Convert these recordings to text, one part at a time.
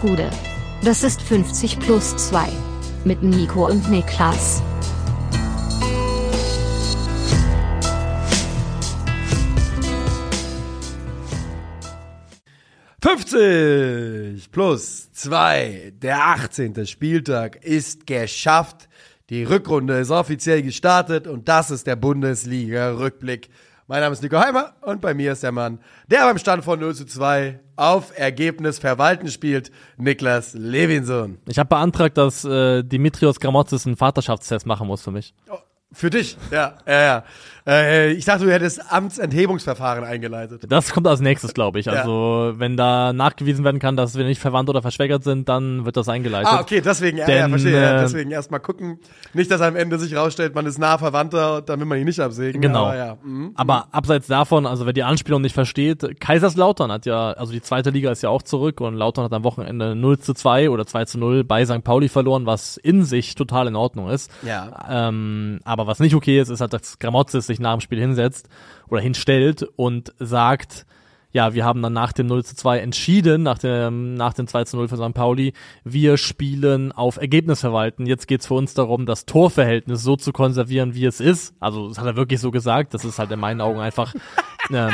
Gude. Das ist 50 plus 2. Mit Nico und Niklas. »50 plus 2, der 18. Spieltag ist geschafft. Die Rückrunde ist offiziell gestartet und das ist der Bundesliga-Rückblick. Mein Name ist Nico Heimer und bei mir ist der Mann, der beim Stand von 0 zu 2 auf Ergebnis verwalten spielt, Niklas Levinson. Ich habe beantragt, dass äh, Dimitrios Gramotzis einen Vaterschaftstest machen muss für mich. Oh, für dich, ja, ja, ja. Äh, ich dachte, du hättest Amtsenthebungsverfahren eingeleitet. Das kommt als nächstes, glaube ich. Also, ja. wenn da nachgewiesen werden kann, dass wir nicht verwandt oder verschwägert sind, dann wird das eingeleitet. Ah, okay, deswegen, ja, Denn, ja verstehe. Äh, ja, deswegen erstmal gucken. Nicht, dass am Ende sich rausstellt, man ist nah Verwandter, dann will man ihn nicht absägen. Genau. Aber, ja. mhm. aber abseits davon, also wer die Anspielung nicht versteht, Kaiserslautern hat ja, also die zweite Liga ist ja auch zurück und Lautern hat am Wochenende 0 zu 2 oder 2 zu 0 bei St. Pauli verloren, was in sich total in Ordnung ist. Ja. Ähm, aber was nicht okay ist, ist halt, dass Gramotzes sich nach dem Spiel hinsetzt hinsetzt oder hinstellt und sagt, ja, wir haben dann nach dem 0 zu 2 entschieden, nach dem, nach dem 2 zu 0 für St. Pauli, wir spielen auf Ergebnis verwalten. Jetzt geht's für uns darum, das Torverhältnis so zu konservieren, wie es ist. Also, das hat er wirklich so gesagt. Das ist halt in meinen Augen einfach ähm,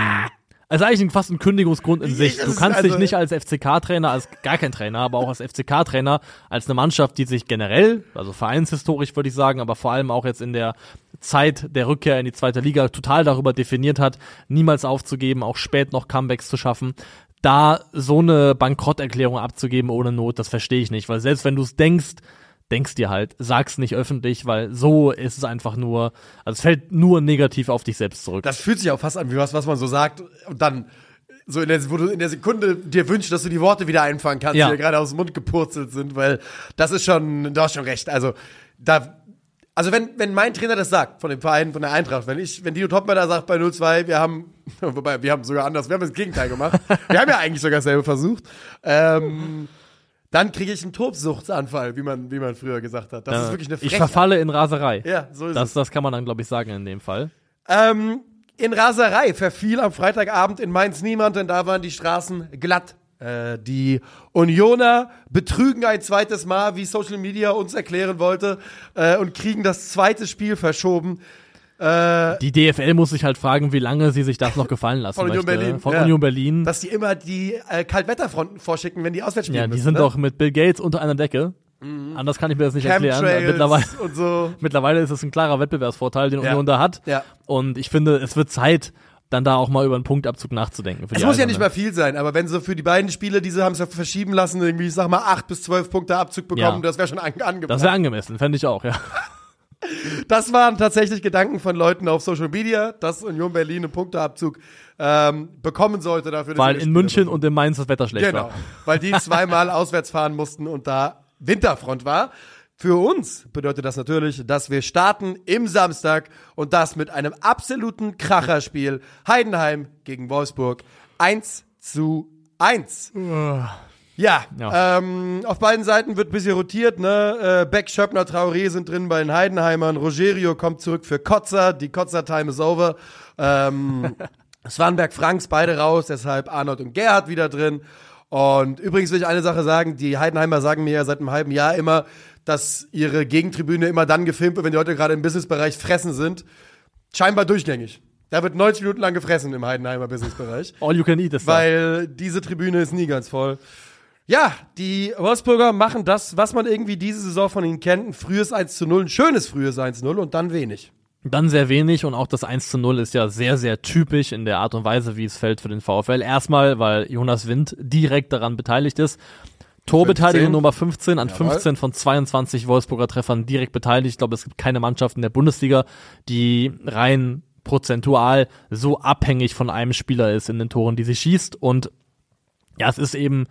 also eigentlich fast ein Kündigungsgrund in sich. Du kannst also dich nicht als FCK-Trainer, als gar kein Trainer, aber auch als FCK-Trainer, als eine Mannschaft, die sich generell, also vereinshistorisch würde ich sagen, aber vor allem auch jetzt in der Zeit der Rückkehr in die zweite Liga total darüber definiert hat, niemals aufzugeben, auch spät noch Comebacks zu schaffen. Da so eine Bankrotterklärung abzugeben ohne Not, das verstehe ich nicht, weil selbst wenn du es denkst, denkst dir halt, sag's nicht öffentlich, weil so ist es einfach nur, also es fällt nur negativ auf dich selbst zurück. Das fühlt sich auch fast an wie was, was man so sagt und dann so in der, wo du in der Sekunde dir wünschst, dass du die Worte wieder einfangen kannst, ja. die dir gerade aus dem Mund gepurzelt sind, weil das ist schon, du hast schon recht. Also da, also wenn, wenn mein Trainer das sagt, von dem Verein, von der Eintracht, wenn ich, wenn Dino Topmer da sagt bei 0-2, wir haben, wobei, wir haben sogar anders, wir haben das Gegenteil gemacht. wir haben ja eigentlich sogar dasselbe versucht. Ähm, dann kriege ich einen Tobsuchtsanfall, wie man, wie man früher gesagt hat. Das ja, ist wirklich eine Frechheit. Ich verfalle in Raserei. Ja, so ist das, es. Das kann man dann, glaube ich, sagen in dem Fall. Ähm, in Raserei verfiel am Freitagabend in Mainz niemand, denn da waren die Straßen glatt. Äh, die Unioner betrügen ein zweites Mal, wie Social Media uns erklären wollte, äh, und kriegen das zweite Spiel verschoben. Äh, die DFL muss sich halt fragen, wie lange sie sich das noch gefallen lassen Von Union möchte. Berlin. Von ja. Union Berlin. Dass die immer die äh, Kaltwetterfronten vorschicken, wenn die auswärts spielen Ja, die müssen, sind ne? doch mit Bill Gates unter einer Decke. Mhm. Anders kann ich mir das nicht erklären. Mittlerweile, so. mittlerweile ist es ein klarer Wettbewerbsvorteil, den ja. Union da hat. Ja. Und ich finde, es wird Zeit, dann da auch mal über einen Punktabzug nachzudenken. es muss ja nicht mal viel sein, aber wenn sie für die beiden Spiele, die sie haben es ja verschieben lassen, irgendwie, ich sag mal, acht bis zwölf Punkte Abzug bekommen, ja. das wäre schon an angemessen. Das wäre angemessen, fände ich auch, ja. Das waren tatsächlich Gedanken von Leuten auf Social Media, dass Union Berlin einen Punkteabzug ähm, bekommen sollte dafür. Weil in München und in Mainz das Wetter schlecht genau, war. Genau, weil die zweimal auswärts fahren mussten und da Winterfront war. Für uns bedeutet das natürlich, dass wir starten im Samstag und das mit einem absoluten Kracherspiel. Heidenheim gegen Wolfsburg. 1 zu 1. Ja, ja. Ähm, auf beiden Seiten wird ein bisschen rotiert. Ne? Äh, Beck, Schöppner, Traoré sind drin bei den Heidenheimern. Rogerio kommt zurück für Kotzer. Die Kotzer-Time is over. Ähm, Swanberg, Franks, beide raus. Deshalb Arnold und Gerhard wieder drin. Und übrigens will ich eine Sache sagen. Die Heidenheimer sagen mir ja seit einem halben Jahr immer, dass ihre Gegentribüne immer dann gefilmt wird, wenn die Leute gerade im Businessbereich fressen sind. Scheinbar durchgängig. Da wird 90 Minuten lang gefressen im Heidenheimer Businessbereich. All you can eat ist Weil diese Tribüne ist nie ganz voll. Ja, die Wolfsburger machen das, was man irgendwie diese Saison von ihnen kennt. Ein frühes 1 zu 0, ein schönes frühes 1 zu 0 und dann wenig. Dann sehr wenig und auch das 1 zu 0 ist ja sehr, sehr typisch in der Art und Weise, wie es fällt für den VfL. Erstmal, weil Jonas Wind direkt daran beteiligt ist. Torbeteiligung 15. Nummer 15 an Jawohl. 15 von 22 Wolfsburger Treffern direkt beteiligt. Ich glaube, es gibt keine Mannschaft in der Bundesliga, die rein prozentual so abhängig von einem Spieler ist in den Toren, die sie schießt. Und ja, es ist eben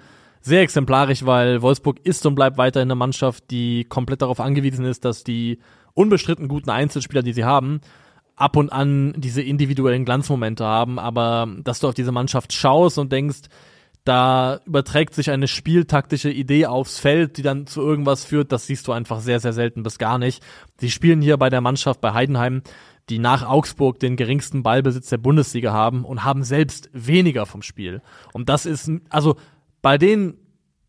sehr exemplarisch, weil Wolfsburg ist und bleibt weiterhin eine Mannschaft, die komplett darauf angewiesen ist, dass die unbestritten guten Einzelspieler, die sie haben, ab und an diese individuellen Glanzmomente haben, aber dass du auf diese Mannschaft schaust und denkst, da überträgt sich eine spieltaktische Idee aufs Feld, die dann zu irgendwas führt, das siehst du einfach sehr, sehr selten bis gar nicht. Sie spielen hier bei der Mannschaft bei Heidenheim, die nach Augsburg den geringsten Ballbesitz der Bundesliga haben und haben selbst weniger vom Spiel. Und das ist, also bei den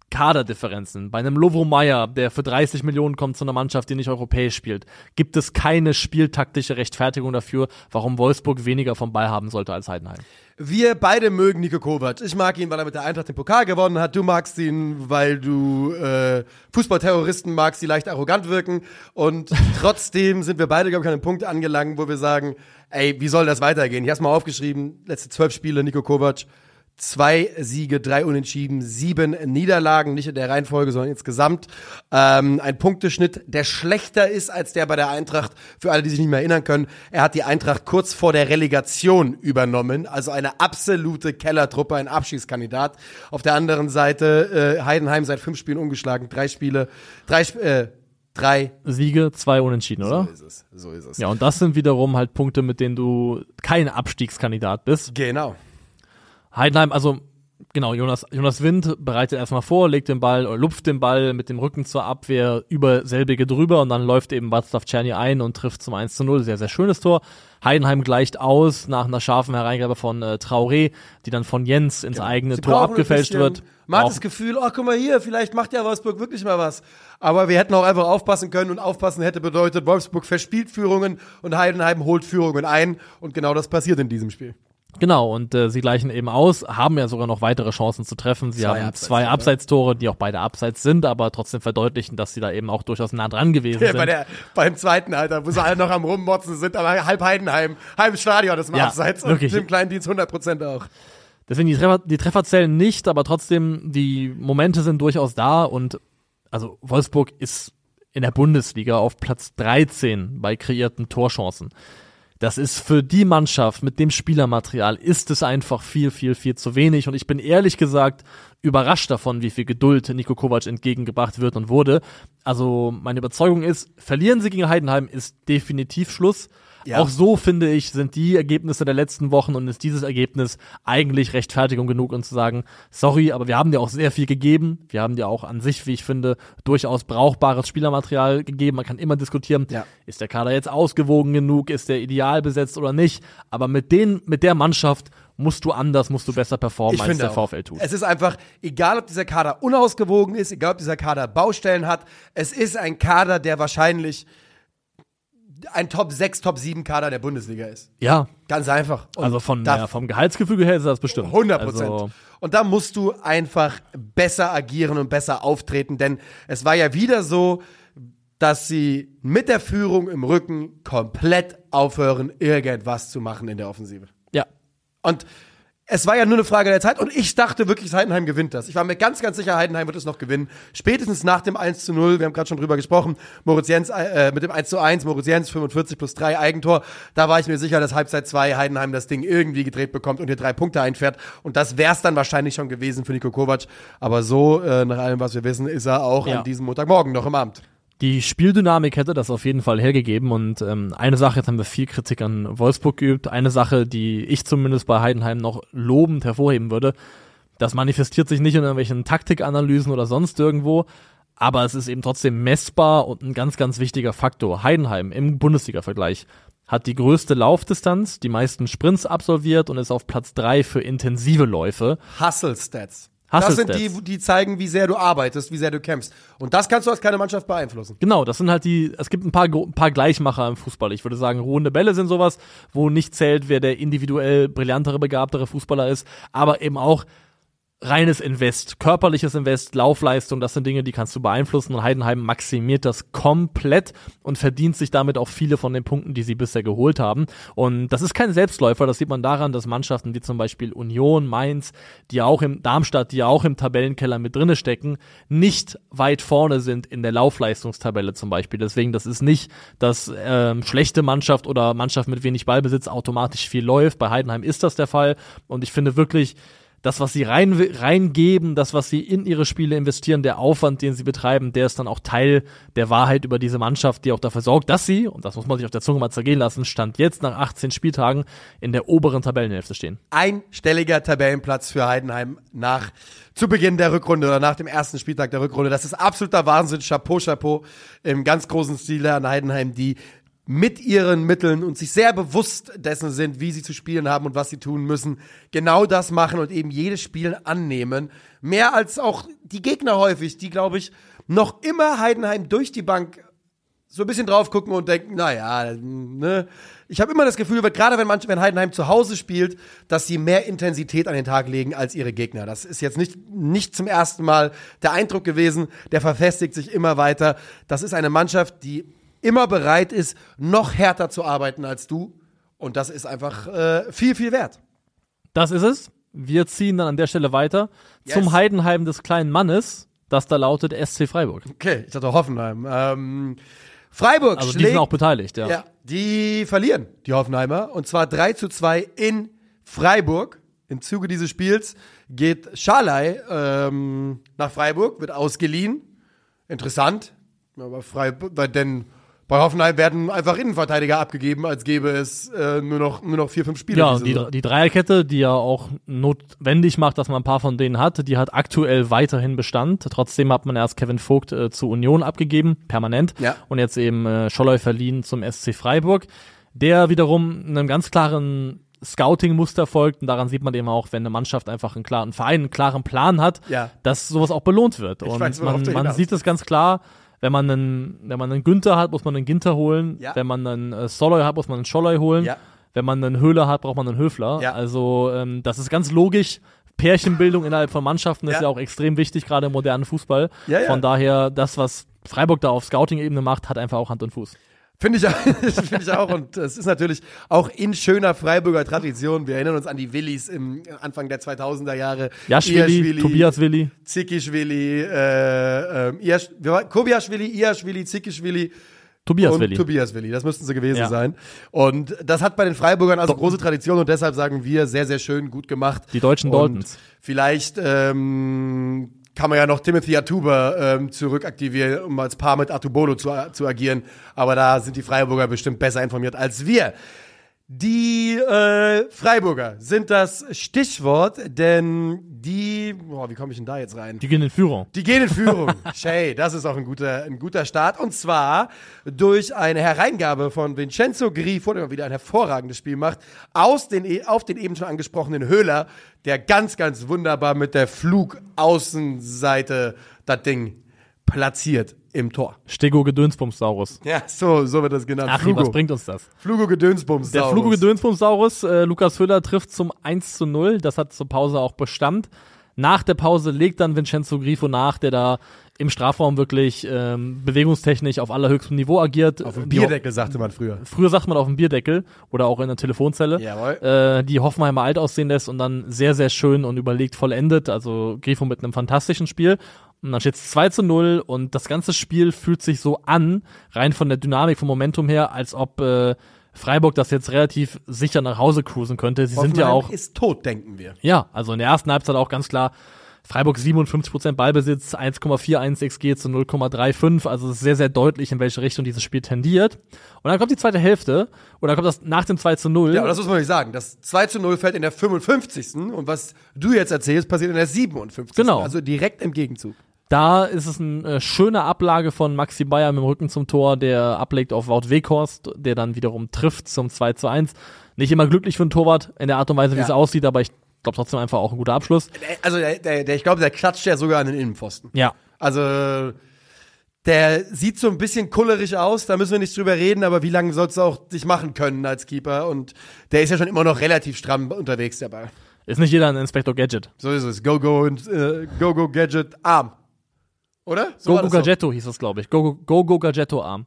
Kaderdifferenzen. Bei einem Lovro Meyer, der für 30 Millionen kommt zu einer Mannschaft, die nicht europäisch spielt, gibt es keine spieltaktische Rechtfertigung dafür, warum Wolfsburg weniger vom Ball haben sollte als Heidenheim. Wir beide mögen Nico Kovac. Ich mag ihn, weil er mit der Eintracht den Pokal gewonnen hat. Du magst ihn, weil du äh, Fußballterroristen magst, die leicht arrogant wirken. Und trotzdem sind wir beide, glaube ich, an einem Punkt angelangt, wo wir sagen, ey, wie soll das weitergehen? Ich habe mal aufgeschrieben, letzte zwölf Spiele Nico Kovac zwei Siege, drei Unentschieden, sieben Niederlagen, nicht in der Reihenfolge, sondern insgesamt. Ähm, ein Punkteschnitt, der schlechter ist als der bei der Eintracht. Für alle, die sich nicht mehr erinnern können, er hat die Eintracht kurz vor der Relegation übernommen, also eine absolute Kellertruppe, ein Abschiedskandidat. Auf der anderen Seite äh, Heidenheim seit fünf Spielen ungeschlagen, drei Spiele, drei äh, drei Siege, zwei Unentschieden, oder? So ist es. So ist es. Ja, und das sind wiederum halt Punkte, mit denen du kein Abstiegskandidat bist. Genau. Heidenheim, also genau, Jonas, Jonas Wind bereitet erstmal vor, legt den Ball oder lupft den Ball mit dem Rücken zur Abwehr über selbige drüber und dann läuft eben Václav Czerny ein und trifft zum 1 zu 0. Sehr, sehr schönes Tor. Heidenheim gleicht aus nach einer scharfen Hereingabe von äh, Traoré, die dann von Jens ins Genau. eigene Sie Tor abgefälscht wird. Man hat das Gefühl, oh, guck mal hier, vielleicht macht ja Wolfsburg wirklich mal was. Aber wir hätten auch einfach aufpassen können und aufpassen hätte bedeutet, Wolfsburg verspielt Führungen und Heidenheim holt Führungen ein. Und genau das passiert in diesem Spiel. Genau, und äh, sie gleichen eben aus, haben ja sogar noch weitere Chancen zu treffen. Sie Zwei haben Abseits, zwei? Abseitstore, die auch beide abseits sind, aber trotzdem verdeutlichen, dass sie da eben auch durchaus nah dran gewesen Ja, sind. bei der, beim zweiten, Alter, wo sie alle noch am Rummotzen sind, aber halb Heidenheim, halb Stadion ist im Ja, Abseits wirklich. und im kleinen Dienst 100% auch. Deswegen die Treffer, die Treffer zählen nicht, aber trotzdem, die Momente sind durchaus da und also Wolfsburg ist in der Bundesliga auf Platz 13 bei kreierten Torchancen. Das ist für die Mannschaft mit dem Spielermaterial ist es einfach viel, viel, viel zu wenig. Und ich bin ehrlich gesagt überrascht davon, wie viel Geduld Nico Kovac entgegengebracht wird und wurde. Also meine Überzeugung ist, verlieren sie gegen Heidenheim ist definitiv Schluss. Ja. Auch so finde ich, sind die Ergebnisse der letzten Wochen und ist dieses Ergebnis eigentlich Rechtfertigung genug, um zu sagen, sorry, aber wir haben dir auch sehr viel gegeben. Wir haben dir auch an sich, wie ich finde, durchaus brauchbares Spielermaterial gegeben. Man kann immer diskutieren, Ja. ist der Kader jetzt ausgewogen genug, ist der ideal besetzt oder nicht. Aber mit den, mit der Mannschaft musst du anders, musst du besser performen, als der auch. VfL tut. Es ist einfach, egal ob dieser Kader unausgewogen ist, egal ob dieser Kader Baustellen hat, es ist ein Kader, der wahrscheinlich ein Top 6, Top 7 Kader der Bundesliga ist. Ja, Ganz einfach. Und also von, da- ja, vom Gehaltsgefüge her ist das bestimmt. 100 Prozent. Also, und da musst du einfach besser agieren und besser auftreten, denn es war ja wieder so, dass sie mit der Führung im Rücken komplett aufhören, irgendwas zu machen in der Offensive. ja, Und es war ja nur eine Frage der Zeit und ich dachte wirklich, Heidenheim gewinnt das. Ich war mir ganz, ganz sicher, Heidenheim wird es noch gewinnen. Spätestens nach dem 1 zu 0, wir haben gerade schon drüber gesprochen, Moritz Jens äh, mit dem 1 zu 1, Moritz Jens 45 plus 3 Eigentor, da war ich mir sicher, dass Halbzeit 2 Heidenheim das Ding irgendwie gedreht bekommt und hier drei Punkte einfährt. Und das wär's dann wahrscheinlich schon gewesen für Nico Kovac. Aber so, äh, nach allem, was wir wissen, ist er auch Ja. an diesem Montagmorgen noch im Amt. Die Spieldynamik hätte das auf jeden Fall hergegeben und ähm, eine Sache, jetzt haben wir viel Kritik an Wolfsburg geübt, eine Sache, die ich zumindest bei Heidenheim noch lobend hervorheben würde, das manifestiert sich nicht in irgendwelchen Taktikanalysen oder sonst irgendwo, aber es ist eben trotzdem messbar und ein ganz, ganz wichtiger Faktor. Heidenheim im Bundesliga-Vergleich hat die größte Laufdistanz, die meisten Sprints absolviert und ist auf Platz drei für intensive Läufe. Hustle-Stats. Das sind die, die zeigen, wie sehr du arbeitest, wie sehr du kämpfst. Und das kannst du als keine Mannschaft beeinflussen. Genau, das sind halt die, es gibt ein paar, ein paar Gleichmacher im Fußball. Ich würde sagen, ruhende Bälle sind sowas, wo nicht zählt, wer der individuell brillantere, begabtere Fußballer ist, aber eben auch reines Invest, körperliches Invest, Laufleistung, das sind Dinge, die kannst du beeinflussen und Heidenheim maximiert das komplett und verdient sich damit auch viele von den Punkten, die sie bisher geholt haben. Und das ist kein Selbstläufer, das sieht man daran, dass Mannschaften wie zum Beispiel Union, Mainz, die auch im Darmstadt, die auch im Tabellenkeller mit drinne stecken, nicht weit vorne sind in der Laufleistungstabelle zum Beispiel. Deswegen, das ist nicht, dass ähm, schlechte Mannschaft oder Mannschaft mit wenig Ballbesitz automatisch viel läuft. Bei Heidenheim ist das der Fall und ich finde wirklich, das, was sie rein, reingeben, das, was sie in ihre Spiele investieren, der Aufwand, den sie betreiben, der ist dann auch Teil der Wahrheit über diese Mannschaft, die auch dafür sorgt, dass sie, und das muss man sich auf der Zunge mal zergehen lassen, Stand jetzt nach 18 Spieltagen in der oberen Tabellenhälfte stehen. einstelliger Tabellenplatz für Heidenheim nach zu Beginn der Rückrunde oder nach dem ersten Spieltag der Rückrunde. Das ist absoluter Wahnsinn. Chapeau, Chapeau im ganz großen Stile an Heidenheim, die mit ihren Mitteln und sich sehr bewusst dessen sind, wie sie zu spielen haben und was sie tun müssen, genau das machen und eben jedes Spiel annehmen. Mehr als auch die Gegner häufig, die, glaube ich, noch immer Heidenheim durch die Bank so ein bisschen drauf gucken und denken, naja, ne. Ich habe immer das Gefühl, gerade wenn, wenn Heidenheim zu Hause spielt, dass sie mehr Intensität an den Tag legen als ihre Gegner. Das ist jetzt nicht, nicht zum ersten Mal der Eindruck gewesen, der verfestigt sich immer weiter. Das ist eine Mannschaft, die immer bereit ist, noch härter zu arbeiten als du. Und das ist einfach äh, viel, viel wert. Das ist es. Wir ziehen dann an der Stelle weiter Yes. zum Heidenheim des kleinen Mannes, das da lautet SC Freiburg. Okay, ich hatte Hoffenheim. Ähm, Freiburg Also die schlägt sind auch beteiligt, ja. Ja, die verlieren, die Hoffenheimer. Und zwar 3 zu 2 in Freiburg. Im Zuge dieses Spiels geht Schalay ähm, nach Freiburg, wird ausgeliehen. Interessant. Aber Freiburg, weil denn bei Hoffenheim werden einfach Innenverteidiger abgegeben, als gäbe es äh, nur, noch, nur noch vier, fünf Spiele. Ja, die, die Dreierkette, die ja auch notwendig macht, dass man ein paar von denen hat, die hat aktuell weiterhin Bestand. Trotzdem hat man erst Kevin Vogt äh, zu Union abgegeben, permanent. Ja. Und jetzt eben äh, Scholloy verliehen zum SC Freiburg, der wiederum einem ganz klaren Scouting-Muster folgt. Und daran sieht man eben auch, wenn eine Mannschaft einfach einen klaren Verein, einen klaren Plan hat, Ja. dass sowas auch belohnt wird. Ich Und weiß, man, man sieht es ganz klar, wenn man einen, wenn man einen Günther hat, muss man einen Ginter holen. Ja. Wenn man einen äh, Soloy hat, muss man einen Scholloy holen. Ja. Wenn man einen Höhler hat, braucht man einen Höfler. Ja. Also ähm, das ist ganz logisch. Pärchenbildung innerhalb von Mannschaften ist Ja. auch extrem wichtig, gerade im modernen Fußball. Von daher, das, was Freiburg da auf Scouting-Ebene macht, hat einfach auch Hand und Fuß. Finde ich, auch- finde ich auch. Und es ist natürlich auch in schöner Freiburger Tradition. Wir erinnern uns an die Willis im Anfang der 2000er Jahre. Jaschwili, Tobias Willi. Zikischwili, äh, ähm, Iasch, Kobiaschwili, Iaschwili, Zikischwili Tobias und Willi. Tobias Willi. Das müssten sie gewesen Ja. sein. Und das hat bei den Freiburgern also große Tradition und deshalb sagen wir sehr, sehr schön, gut gemacht. Die deutschen Und Daltons. Vielleicht ähm, kann man ja noch Timothy Atuba ähm, zurückaktivieren, um als Paar mit Atubolo zu, zu agieren. Aber da sind die Freiburger bestimmt besser informiert als wir. Die äh, Freiburger sind das Stichwort, denn die, boah, wie komme ich denn da jetzt rein? Die gehen in Führung. Die gehen in Führung. Shay, das ist auch ein guter, ein guter Start. Und zwar durch eine Hereingabe von Vincenzo Grifo, der mal wieder ein hervorragendes Spiel macht, aus den, e- auf den eben schon angesprochenen Höhler, der ganz, ganz wunderbar mit der Flugaußenseite das Ding platziert im Tor. Stego Gedönsbumsaurus. Ja, so, so wird das genannt. Ach, Flugo. was bringt uns das? Flugo Gedönsbums. Der Flugo Gedönsbumsaurus, äh, Lukas Höhler trifft zum 1 zu 0. Das hat zur Pause auch Bestand. Nach der Pause legt dann Vincenzo Grifo nach, der da im Strafraum wirklich ähm, bewegungstechnisch auf allerhöchstem Niveau agiert. Auf dem Bierdeckel, sagte man früher. Früher sagt man auf dem Bierdeckel oder auch in der Telefonzelle, Jawohl. äh, die Hoffenheimer alt aussehen lässt und dann sehr, sehr schön und überlegt vollendet. Also Grifo mit einem fantastischen Spiel. Und dann steht es 2 zu 0 und das ganze Spiel fühlt sich so an, rein von der Dynamik, vom Momentum her, als ob äh, Freiburg das jetzt relativ sicher nach Hause cruisen könnte. Sie sind ja auch, ist tot, denken wir. ja, also in der ersten Halbzeit auch ganz klar, Freiburg 57% Ballbesitz, 1,41 XG zu 0,35, also es ist sehr, sehr deutlich, in welche Richtung dieses Spiel tendiert. Und dann kommt die zweite Hälfte, oder kommt das nach dem 2 zu 0. Ja, aber das muss man nicht sagen. Das 2 zu 0 fällt in der 55. Und was du jetzt erzählst, passiert in der 57. Genau. Also direkt im Gegenzug. Da ist es eine äh, schöne Ablage von Maxi Bayer mit dem Rücken zum Tor, der ablegt auf Wout Weghorst, der dann wiederum trifft zum 2 zu 1. Nicht immer glücklich für einen Torwart in der Art und Weise, wie Ja. es aussieht, aber ich glaube trotzdem einfach auch ein guter Abschluss. Der- Also der, der, der ich glaube, der klatscht ja sogar an den Innenpfosten. Ja. Also der sieht so ein bisschen kullerig aus, da müssen wir nicht drüber reden, aber wie lange sollst du auch dich machen können als Keeper? Und der ist ja schon immer noch relativ stramm unterwegs, der Ball. Ist nicht jeder ein Inspector Gadget. So ist es. Go, go und äh, go, go, Gadget, Arm. Oder? So Gogo das. Gadgetto hieß das, glaube ich. Gogo Go, Go Gadgetto Arm.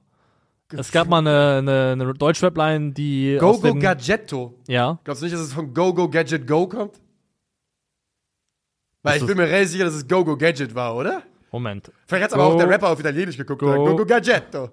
Es gab mal eine, eine, eine Deutschrap-Line, die Go, aus go, dem, Gadgetto. Ja, Glaubst du nicht, dass es von Go, go, Gadget, go kommt? Weil Ist ich bin mir relativ sicher, dass es Go, go, Gadget war, oder? Moment. Vielleicht hat aber Go- auch der Rapper auf Italienisch geguckt. Go- Go, go, go Gadgetto.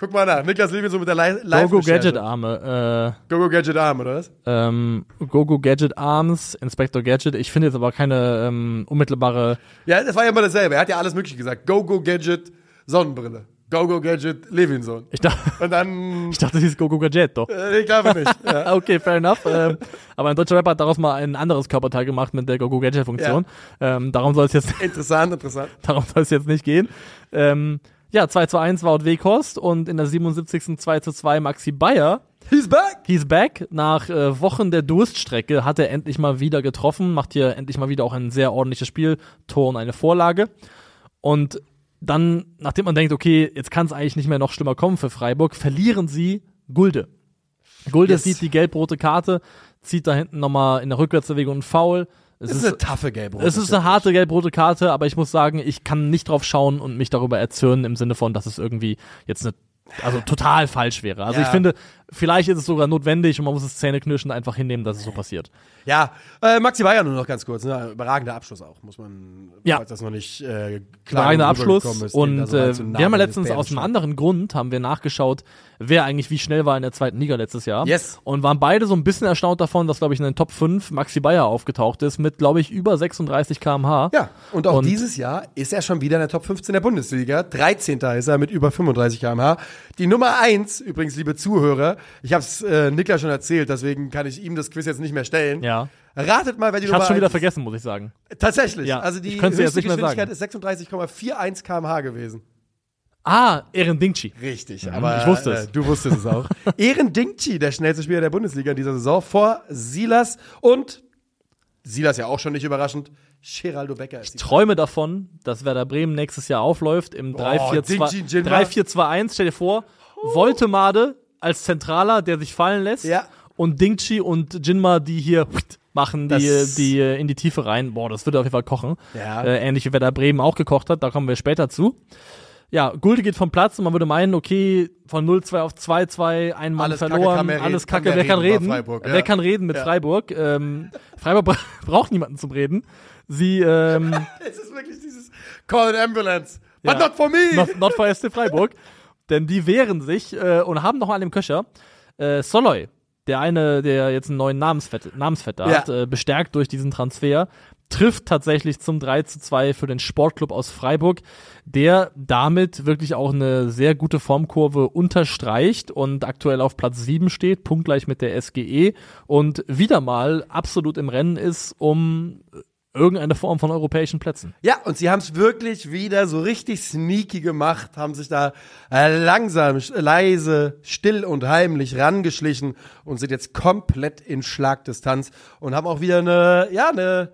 Guck mal nach. Niklas Levin so mit der Li- live Go Go Gadget Arme. Go, go, Gadget Arm, oder was? Äh, ähm, Go Go Gadget Arms, Inspector Gadget. Ich finde jetzt aber keine ähm, unmittelbare. Ja, das war ja immer dasselbe. Er hat ja alles mögliche gesagt. Go, go, Gadget, Sonnenbrille. Go, go, Gadget, Levinson. Ich dachte, Und dann, ich dachte, das hieß Go Go Gadgetto. äh, ich glaube nicht. Ja. Okay, fair enough. ähm, aber ein deutscher Rapper hat daraus mal ein anderes Körperteil gemacht mit der Go Go Gadget Funktion. Ähm, darum soll es jetzt Interessant, interessant. darum soll es jetzt nicht gehen. Ähm, Ja, 2 zu 1 Wout Weghorst und in der 77. 2 zu 2 Maxi Bayer. He's back! He's back. Nach äh, Wochen der Durststrecke hat er endlich mal wieder getroffen, macht hier endlich mal wieder auch ein sehr ordentliches Spiel, Tor und eine Vorlage. Und dann, nachdem man denkt, okay, jetzt kann es eigentlich nicht mehr noch schlimmer kommen für Freiburg, verlieren sie Gulde. Gulde Yes. sieht die gelb-rote Karte, zieht da hinten nochmal in der Rückwärtsbewegung einen Foul. Es Das ist eine taffe gelb es ist eine harte gelb-rote Karte, aber ich muss sagen, ich kann nicht drauf schauen und mich darüber erzürnen im Sinne von, dass es irgendwie jetzt eine, also total falsch wäre. Also Ja. ich finde, vielleicht ist es sogar notwendig und man muss es zähneknirschend einfach hinnehmen, dass es so passiert. Ja, äh, Maxi Bayer nur noch ganz kurz. Ne? Überragender Abschluss auch, muss man, Ja. falls das noch nicht äh, klar Überragender Abschluss ist, und so reinzunageln, wir haben ja letztens aus einem anderen Grund, haben wir nachgeschaut, wer eigentlich wie schnell war in der zweiten Liga letztes Jahr. Yes. Und waren beide so ein bisschen erstaunt davon, dass, glaube ich, in den Top 5 Maxi Bayer aufgetaucht ist mit, glaube ich, über 36 kmh. Ja, und auch Und- dieses Jahr ist er schon wieder in der Top 15 der Bundesliga. 13. ist er mit über 35 km/h. Die Nummer 1, übrigens, liebe Zuhörer, ich habe es äh, Niklas schon erzählt, deswegen kann ich ihm das Quiz jetzt nicht mehr stellen. Ja. Ratet mal, wer die Ich Nummer hatte schon wieder 1 ist. vergessen, muss ich sagen. Tatsächlich. Ja, Also die ich höchste jetzt nicht mehr Geschwindigkeit ist 36,41 km/h gewesen. Ah, Ehren Dingchi. Richtig, aber ich wusste es. Äh, du wusstest es auch. Ehren Dingchi, der schnellste Spieler der Bundesliga in dieser Saison, vor Silas und Silas ja auch schon nicht überraschend, Geraldo Becker ist die träume davon, dass Werder Bremen nächstes Jahr aufläuft im Jinma. 3-4-2-1. Stell dir vor, Voltemade als Zentraler, der sich fallen lässt. Ja. Und Dingchi und Jinma, die hier machen, die, Das- die äh, in die Tiefe rein. Boah, das würde auf jeden Fall kochen. Ja. Äh, ähnlich wie Werder Bremen auch gekocht hat, da kommen wir später zu. Ja, Gulde geht vom Platz und man würde meinen, okay, von 0-2 auf 2-2, ein Mann Alles Kacke, verloren, wer alles reden- Kacke, wer wer kann reden Freiburg, Wer ja. kann reden mit Ja. Freiburg? Ähm, Freiburg bra braucht niemanden zum Reden. Sie, ähm, Es ist wirklich dieses Call an Ambulance. But Ja. not for me! not, not for SC Freiburg. Denn die wehren sich äh, und haben noch mal an dem Köcher äh, Soloy, der eine, der jetzt einen neuen Namensvetter, Namensvetter Ja. hat, äh, bestärkt durch diesen Transfer, trifft tatsächlich zum 3 zu 2 für den Sportclub aus Freiburg, der damit wirklich auch eine sehr gute Formkurve unterstreicht und aktuell auf Platz 7 steht, punktgleich mit der SGE und wieder mal absolut im Rennen ist um irgendeine Form von europäischen Plätzen. Ja, und sie haben es wirklich wieder so richtig sneaky gemacht, haben sich da äh, langsam, leise, still und heimlich rangeschlichen und sind jetzt komplett in Schlagdistanz und haben auch wieder eine, ja, eine,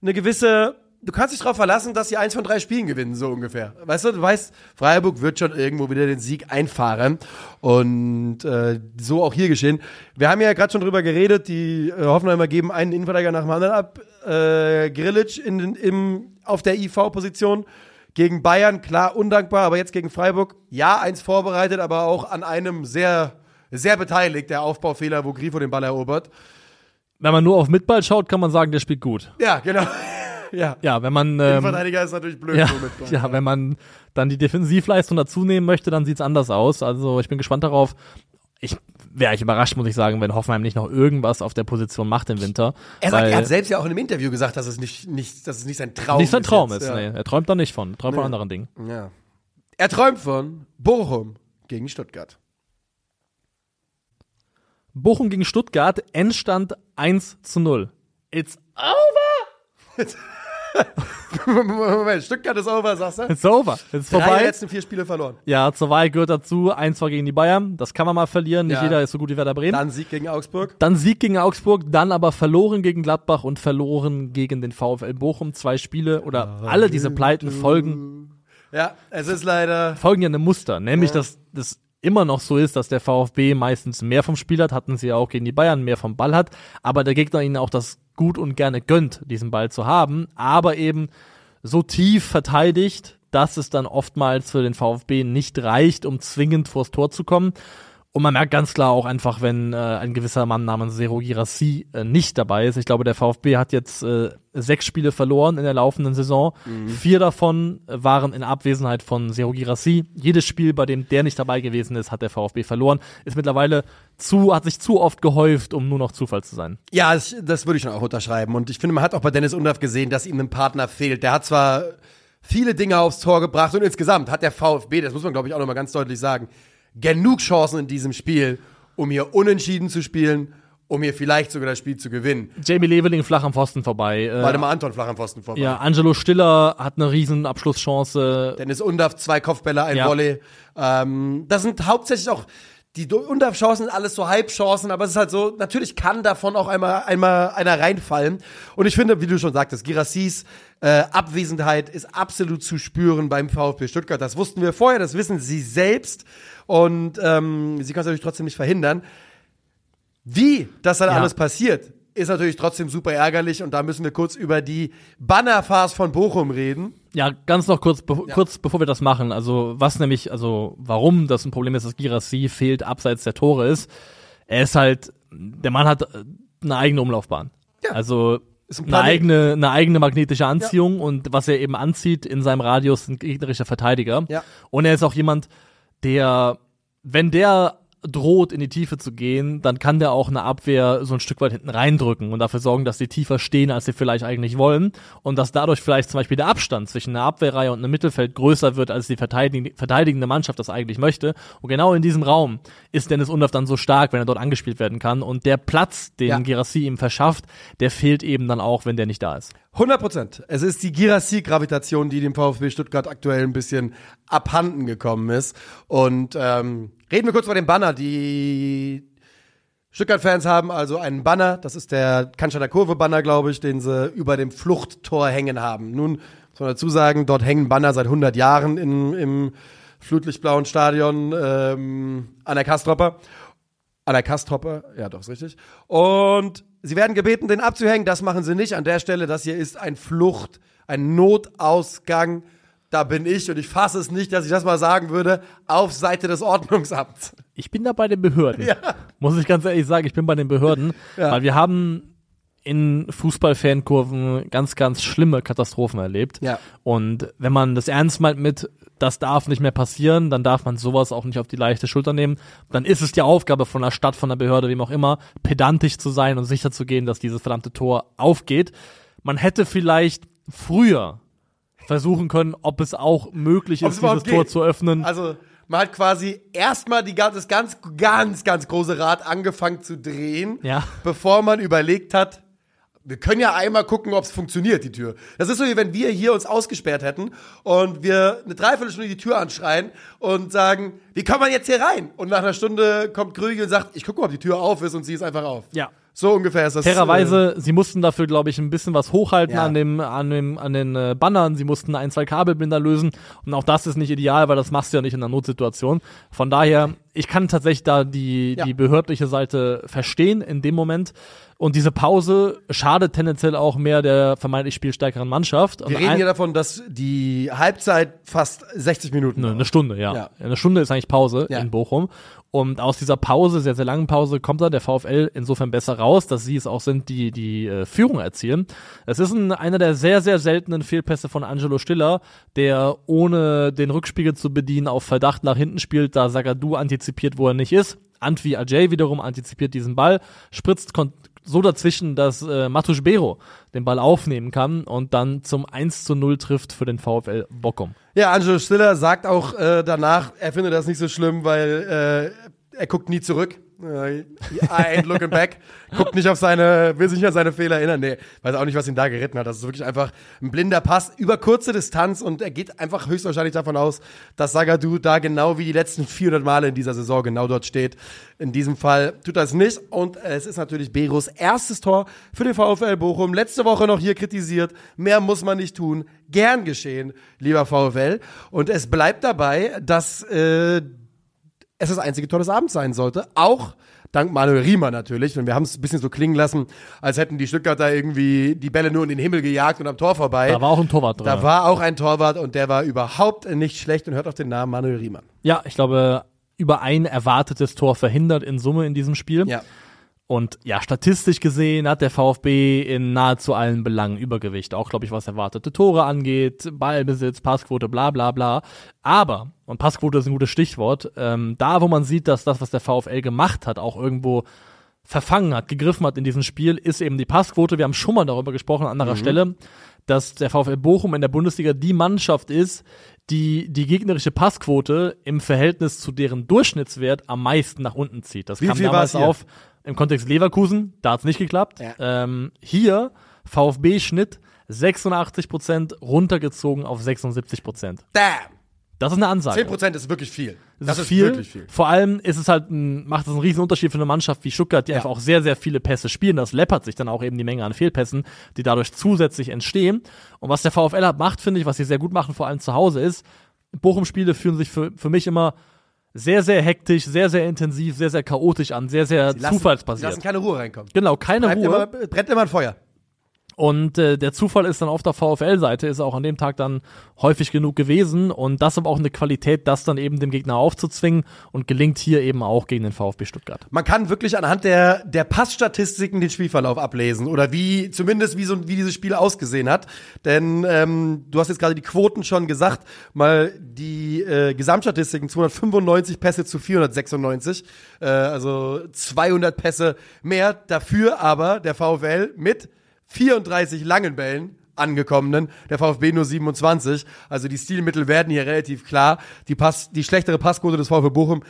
eine gewisse, du kannst dich darauf verlassen, dass sie eins von drei Spielen gewinnen, so ungefähr. Weißt du, du weißt, Freiburg wird schon irgendwo wieder den Sieg einfahren und äh, so auch hier geschehen. Wir haben ja gerade schon drüber geredet, die äh, Hoffenheimer geben einen Innenverteidiger nach dem anderen ab, äh, Grilic in, den- im, auf der IV-Position. Gegen Bayern, klar, undankbar, aber jetzt gegen Freiburg, ja, eins vorbereitet, aber auch an einem sehr, sehr beteiligt, der Aufbaufehler, wo Grifo den Ball erobert. Wenn man nur auf Mitball schaut, kann man sagen, der spielt gut. Ja, genau. ja. Ja, wenn man ähm, Innenverteidiger ist natürlich blöd ja, so mit Ball. ja, wenn man dann die Defensivleistung dazu nehmen möchte, dann sieht's anders aus. Also ich bin gespannt darauf. Ich wäre eigentlich überrascht, muss ich sagen, wenn Hoffenheim nicht noch irgendwas auf der Position macht im Winter. Er, sagt, er hat selbst ja auch in einem Interview gesagt, dass es nicht, nicht, dass es nicht sein Traum nicht sein Traum jetzt, ist. ja. Nee, er träumt da nicht von. Er träumt von Nee. anderen Dingen. Ja. Er träumt von Bochum gegen Stuttgart. Bochum gegen Stuttgart, Endstand 1 zu 0. It's over! Moment, Stuttgart ist over, sagst du? It's over. It's Drei vorbei. letzten vier Spiele verloren. Ja, zur Wahl gehört dazu, eins war gegen die Bayern. Das kann man mal verlieren. Nicht Ja. jeder ist so gut wie Werder Bremen. Dann Sieg gegen Augsburg. Dann Sieg gegen Augsburg, dann aber verloren gegen Gladbach und verloren gegen den VfL Bochum. Zwei Spiele oder alle diese Pleiten folgen, Ja, es ist leider. folgen ja einem Muster. Nämlich, dass das immer noch so ist, dass der VfB meistens mehr vom Spiel hat, hatten sie ja auch gegen die Bayern, mehr vom Ball hat, aber der Gegner ihnen auch das gut und gerne gönnt, diesen Ball zu haben, aber eben so tief verteidigt, dass es dann oftmals für den VfB nicht reicht, um zwingend vors Tor zu kommen. Und man merkt ganz klar auch einfach, wenn äh, ein gewisser Mann namens Zero Girassi äh, nicht dabei ist. Ich glaube, der VfB hat jetzt äh, sechs Spiele verloren in der laufenden Saison. Vier davon äh, waren in Abwesenheit von Zero Girassi. Jedes Spiel, bei dem der nicht dabei gewesen ist, hat der VfB verloren. Ist mittlerweile zu, hat sich zu oft gehäuft, um nur noch Zufall zu sein. Ja, das, das würde ich schon auch unterschreiben. Und ich finde, man hat auch bei Dennis Undaff gesehen, dass ihm ein Partner fehlt. Der hat zwar viele Dinge aufs Tor gebracht und insgesamt hat der VfB, das muss man glaube ich auch nochmal ganz deutlich sagen, genug Chancen in diesem Spiel, um hier unentschieden zu spielen um hier vielleicht sogar das Spiel zu gewinnen. Jamie Leveling flach am Pfosten vorbei. Äh, Waldemar Anton flach am Pfosten vorbei. ja, Angelo Stiller hat eine riesen Abschlusschance. Dennis Undaff, zwei Kopfbälle, ein Ja. Volley. Ähm, das sind hauptsächlich auch die Undaff-Chancen sind alles so Halbchancen, aber es ist halt so, natürlich kann davon auch einmal, einmal einer reinfallen. Und ich finde, wie du schon sagtest, Girassis äh, Abwesenheit ist absolut zu spüren beim VfB Stuttgart. Das wussten wir vorher, das wissen sie selbst. Und ähm, sie können es natürlich trotzdem nicht verhindern. Wie das dann Ja. alles passiert, ist natürlich trotzdem super ärgerlich. Und da müssen wir kurz über die Bannerphase von Bochum reden. Ja, ganz noch kurz, be kurz bevor wir das machen. Also, was nämlich, also, warum das ein Problem ist, dass Girassi fehlt abseits der Tore ist. Er ist halt, der Mann hat äh, eine eigene Umlaufbahn. Ja. Also, ein eine eigene, eine eigene magnetische Anziehung und was er eben anzieht in seinem Radius sind gegnerische Verteidiger. Ja. Und er ist auch jemand, der, wenn der droht, in die Tiefe zu gehen, dann kann der auch eine Abwehr so ein Stück weit hinten reindrücken und dafür sorgen, dass die tiefer stehen, als sie vielleicht eigentlich wollen und dass dadurch vielleicht zum Beispiel der Abstand zwischen einer Abwehrreihe und einem Mittelfeld größer wird, als die verteidig verteidigende Mannschaft das eigentlich möchte. Und genau in diesem Raum ist Dennis Undorf dann so stark, wenn er dort angespielt werden kann und der Platz, den Ja. Girassi ihm verschafft, der fehlt eben dann auch, wenn der nicht da ist. 100 Prozent. Es ist die Girassi-Gravitation, die dem VfB Stuttgart aktuell ein bisschen abhanden gekommen ist. Und ähm, reden wir kurz über den Banner. Die Stuttgart-Fans haben also einen Banner, das ist der Cannstatter Kurve-Banner, glaube ich, den sie über dem Fluchttor hängen haben. Nun muss man dazu sagen, dort hängen Banner seit 100 Jahren in, im flutlichtblauen Stadion ähm, an der Kastropper. An der Kastropper, ja doch, ist richtig. Und sie werden gebeten, den abzuhängen. Das machen sie nicht. An der Stelle, das hier ist ein Flucht, ein Notausgang. Da bin ich und ich fasse es nicht, dass ich das mal sagen würde, auf Seite des Ordnungsamts. Ich bin da bei den Behörden. Muss ich ganz ehrlich sagen, ich bin bei den Behörden, Ja. weil wir haben in Fußballfankurven ganz, ganz schlimme Katastrophen erlebt. Ja. Und wenn man das ernst meint mit, das darf nicht mehr passieren, dann darf man sowas auch nicht auf die leichte Schulter nehmen. Dann ist es die Aufgabe von der Stadt, von der Behörde, wem auch immer, pedantisch zu sein und sicher zu gehen, dass dieses verdammte Tor aufgeht. Man hätte vielleicht früher versuchen können, ob es auch möglich ist, dieses Tor zu öffnen. Also, man hat quasi erstmal die, gan- das ganz, ganz, ganz große Rad angefangen zu drehen, Ja. bevor man überlegt hat, wir können ja einmal gucken, ob es funktioniert, die Tür. Das ist so, wie wenn wir hier uns ausgesperrt hätten und wir eine Dreiviertelstunde die Tür anschreien und sagen, wie kommt man jetzt hier rein? Und nach einer Stunde kommt Krügel und sagt, ich gucke mal, ob die Tür auf ist und sie ist einfach auf. Ja. So ungefähr ist das. Fairerweise, sie mussten dafür, glaube ich, ein bisschen was hochhalten Ja. an dem, an dem, an den äh, Bannern. Sie mussten ein, zwei Kabelbinder lösen. Und auch das ist nicht ideal, weil das machst du ja nicht in einer Notsituation. Von daher, ich kann tatsächlich da die, Ja. die behördliche Seite verstehen in dem Moment. Und diese Pause schadet tendenziell auch mehr der vermeintlich spielstärkeren Mannschaft. Wir reden hier davon, dass die Halbzeit fast 60 Minuten Ne, eine Stunde, ja. Ja. Eine Stunde ist eigentlich Pause in Bochum. Und aus dieser Pause, sehr, sehr langen Pause, kommt da der VfL insofern besser raus, dass sie es auch sind, die die äh, Führung erzielen. Es ist ein, einer der sehr, sehr seltenen Fehlpässe von Angelo Stiller, der ohne den Rückspiegel zu bedienen auf Verdacht nach hinten spielt, da Sagadu antizipiert, wo er nicht ist. Antwi Ajay wiederum antizipiert diesen Ball, spritzt so dazwischen, dass äh, Matusz Bero den Ball aufnehmen kann und dann zum 1 zu 0 trifft für den VfL Bochum. Ja, Angelo Stiller sagt auch äh, danach, er findet das nicht so schlimm, weil äh, er guckt nie zurück. I ain't looking back. Guckt nicht auf seine, will sich nicht an seine Fehler erinnern. Nee, weiß auch nicht, was ihn da geritten hat. Das ist wirklich einfach ein blinder Pass über kurze Distanz und er geht einfach höchstwahrscheinlich davon aus, dass Sagadu da genau wie die letzten 400 Male in dieser Saison genau dort steht. In diesem Fall tut es nicht und es ist natürlich Beros erstes Tor für den VfL Bochum. Letzte Woche noch hier kritisiert. Mehr muss man nicht tun. Gern geschehen, lieber VfL. Und es bleibt dabei, dass äh, es das einzige Tor des Abends sein sollte. Auch dank Manuel Riemer natürlich. Und wir haben es ein bisschen so klingen lassen, als hätten die Stuttgarter irgendwie die Bälle nur in den Himmel gejagt und am Tor vorbei. Da war auch ein Torwart drin. Da war auch ein Torwart und der war überhaupt nicht schlecht und hört auf den Namen Manuel Riemann. Ja, ich glaube, über ein erwartetes Tor verhindert in Summe in diesem Spiel. Ja. Und ja, statistisch gesehen hat der VfB in nahezu allen Belangen Übergewicht. Auch, glaube ich, was erwartete Tore angeht, Ballbesitz, Passquote, bla bla bla. Aber, und Passquote ist ein gutes Stichwort, ähm, da wo man sieht, dass das, was der VfL gemacht hat, auch irgendwo verfangen hat, gegriffen hat in diesem Spiel, ist eben die Passquote. Wir haben schon mal darüber gesprochen an anderer Stelle, dass der VfL Bochum in der Bundesliga die Mannschaft ist, die die gegnerische Passquote im Verhältnis zu deren Durchschnittswert am meisten nach unten zieht. Das Wie kam damals auf im Kontext Leverkusen, da hat's nicht geklappt. Ja. Ähm, hier VfB-Schnitt 86% runtergezogen auf 76%. Damn! Das ist eine Ansage. 10% ist wirklich viel. Das, ist viel. wirklich viel. Vor allem ist es halt ein, macht es einen riesen Unterschied für eine Mannschaft wie Stuttgart, die Ja. einfach auch sehr, sehr viele Pässe spielen. Das läppert sich dann auch eben die Menge an Fehlpässen, die dadurch zusätzlich entstehen. Und was der VfL halt macht, finde ich, was sie sehr gut machen, vor allem zu Hause, ist, Bochum-Spiele fühlen sich für, für mich immer sehr, sehr hektisch, sehr, sehr intensiv, sehr, sehr chaotisch an, sehr, sehr lassen- zufallsbasiert. lassen keine Ruhe reinkommen. Genau, keine Bleibt Ruhe. immer, brennt immer ein Feuer. Und äh, der Zufall ist dann auf der VfL-Seite, ist auch an dem Tag dann häufig genug gewesen. Und das aber auch eine Qualität, das dann eben dem Gegner aufzuzwingen und gelingt hier eben auch gegen den VfB Stuttgart. Man kann wirklich anhand der, der Passstatistiken den Spielverlauf ablesen oder wie, zumindest wie so, wie dieses Spiel ausgesehen hat. Denn ähm, du hast jetzt gerade die Quoten schon gesagt, mal die äh, Gesamtstatistiken 295 Pässe zu 496, äh, also 200 Pässe mehr. Dafür aber der VfL mit 34 langen Bällen angekommenen, der VfB nur 27. Also die Stilmittel werden hier relativ klar. Die, Pass, die schlechtere Passquote des VfB Bochum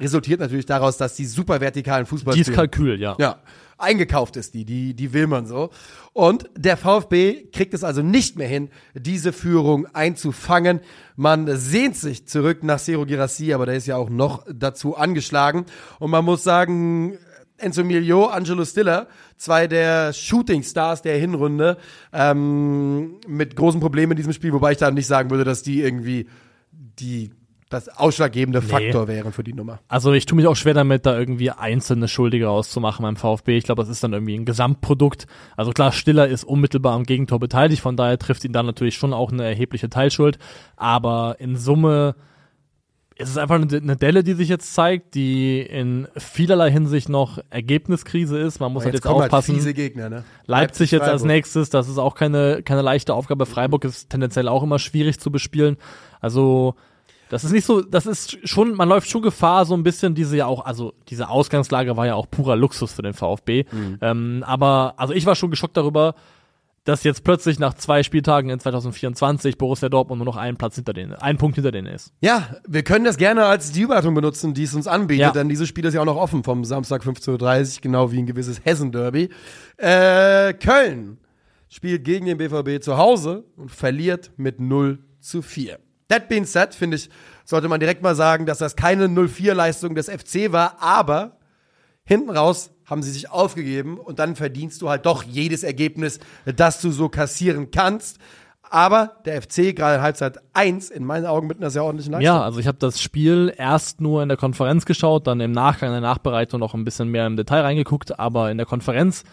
resultiert natürlich daraus, dass die super vertikalen Fußball Die ist spielen. Kalkül, ja. Ja, eingekauft ist die, die, die will man so. Und der VfB kriegt es also nicht mehr hin, diese Führung einzufangen. Man sehnt sich zurück nach Sero Girassi, aber der ist ja auch noch dazu angeschlagen. Und man muss sagen, Enzo Milio, Angelo Stiller, zwei der Shooting Stars der Hinrunde, ähm, mit großen Problemen in diesem Spiel, wobei ich da nicht sagen würde, dass die irgendwie die das ausschlaggebende Faktor wären für die Nummer. Also ich tue mich auch schwer damit, da irgendwie einzelne Schuldige auszumachen beim VfB. Ich glaube, das ist dann irgendwie ein Gesamtprodukt. Also klar, Stiller ist unmittelbar am Gegentor beteiligt, von daher trifft ihn dann natürlich schon auch eine erhebliche Teilschuld. Aber in Summe ist es einfach eine, Delle, die sich jetzt zeigt, die in vielerlei Hinsicht noch Ergebniskrise ist. Man muss halt jetzt kommen aufpassen. Halt Gegner, ne? Leipzig jetzt als nächstes, das ist auch keine, keine leichte Aufgabe. Freiburg ist tendenziell auch immer schwierig zu bespielen. Also, das ist nicht so, das ist schon, man läuft schon Gefahr, so ein bisschen diese ja auch, also diese Ausgangslage war ja auch purer Luxus für den VfB. Mhm. Ähm, aber, also ich war schon geschockt darüber, dass jetzt plötzlich nach zwei Spieltagen in 2024 Borussia Dortmund nur noch einen Platz hinter denen, einen Punkt hinter denen ist. Ja, wir können das gerne als die Überleitung benutzen, die es uns anbietet, Ja. denn dieses Spiel ist ja auch noch offen vom Samstag 15.30 Uhr, genau wie ein gewisses Hessen-Derby. Äh, Köln spielt gegen den BVB zu Hause und verliert mit 0 zu 4. That being said, finde ich, sollte man direkt mal sagen, dass das keine 0-4-Leistung des FC war, aber hinten raus haben sie sich aufgegeben und dann verdienst du halt doch jedes Ergebnis, das du so kassieren kannst. Aber der FC gerade Halbzeit 1 in meinen Augen mit einer sehr ordentlichen Leistung. Ja, also ich habe das Spiel erst nur in der Konferenz geschaut, dann im Nachgang in der Nachbereitung noch ein bisschen mehr im Detail reingeguckt, aber in der Konferenz,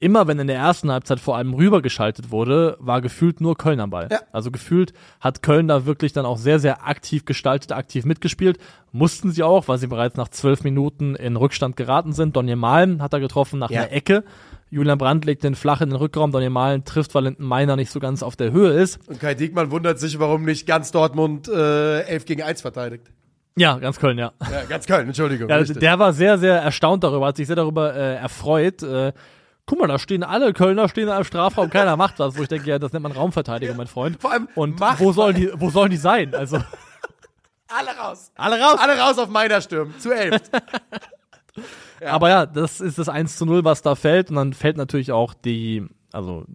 immer wenn in der ersten Halbzeit vor allem rübergeschaltet wurde, war gefühlt nur Köln am Ball. Ja. Also gefühlt hat Köln da wirklich dann auch sehr, sehr aktiv gestaltet, aktiv mitgespielt. Mussten sie auch, weil sie bereits nach zwölf Minuten in Rückstand geraten sind. Donny Malm hat er getroffen nach Ja. einer Ecke. Julian Brandt legt den flach in den Rückraum, Donny Malm trifft, weil Linden Meiner nicht so ganz auf der Höhe ist. Und Kai Diekmann wundert sich, warum nicht ganz Dortmund äh, 11 gegen 1 verteidigt. Ja, ganz Köln, ja. Ja, ganz Köln, Entschuldigung. Ja, der war sehr, sehr erstaunt darüber, hat sich sehr darüber äh, erfreut. Äh, guck mal, da stehen alle Kölner, stehen im Strafraum, keiner macht was. Wo ich denke, ja, das nennt man Raumverteidigung, mein Freund. Vor allem Und wo sollen die, wo sollen die sein? Also alle raus. alle raus. Alle raus auf meiner Stirn. Zu 11. Aber ja, das ist das 1 zu 0, was da fällt. Und dann fällt natürlich auch die, also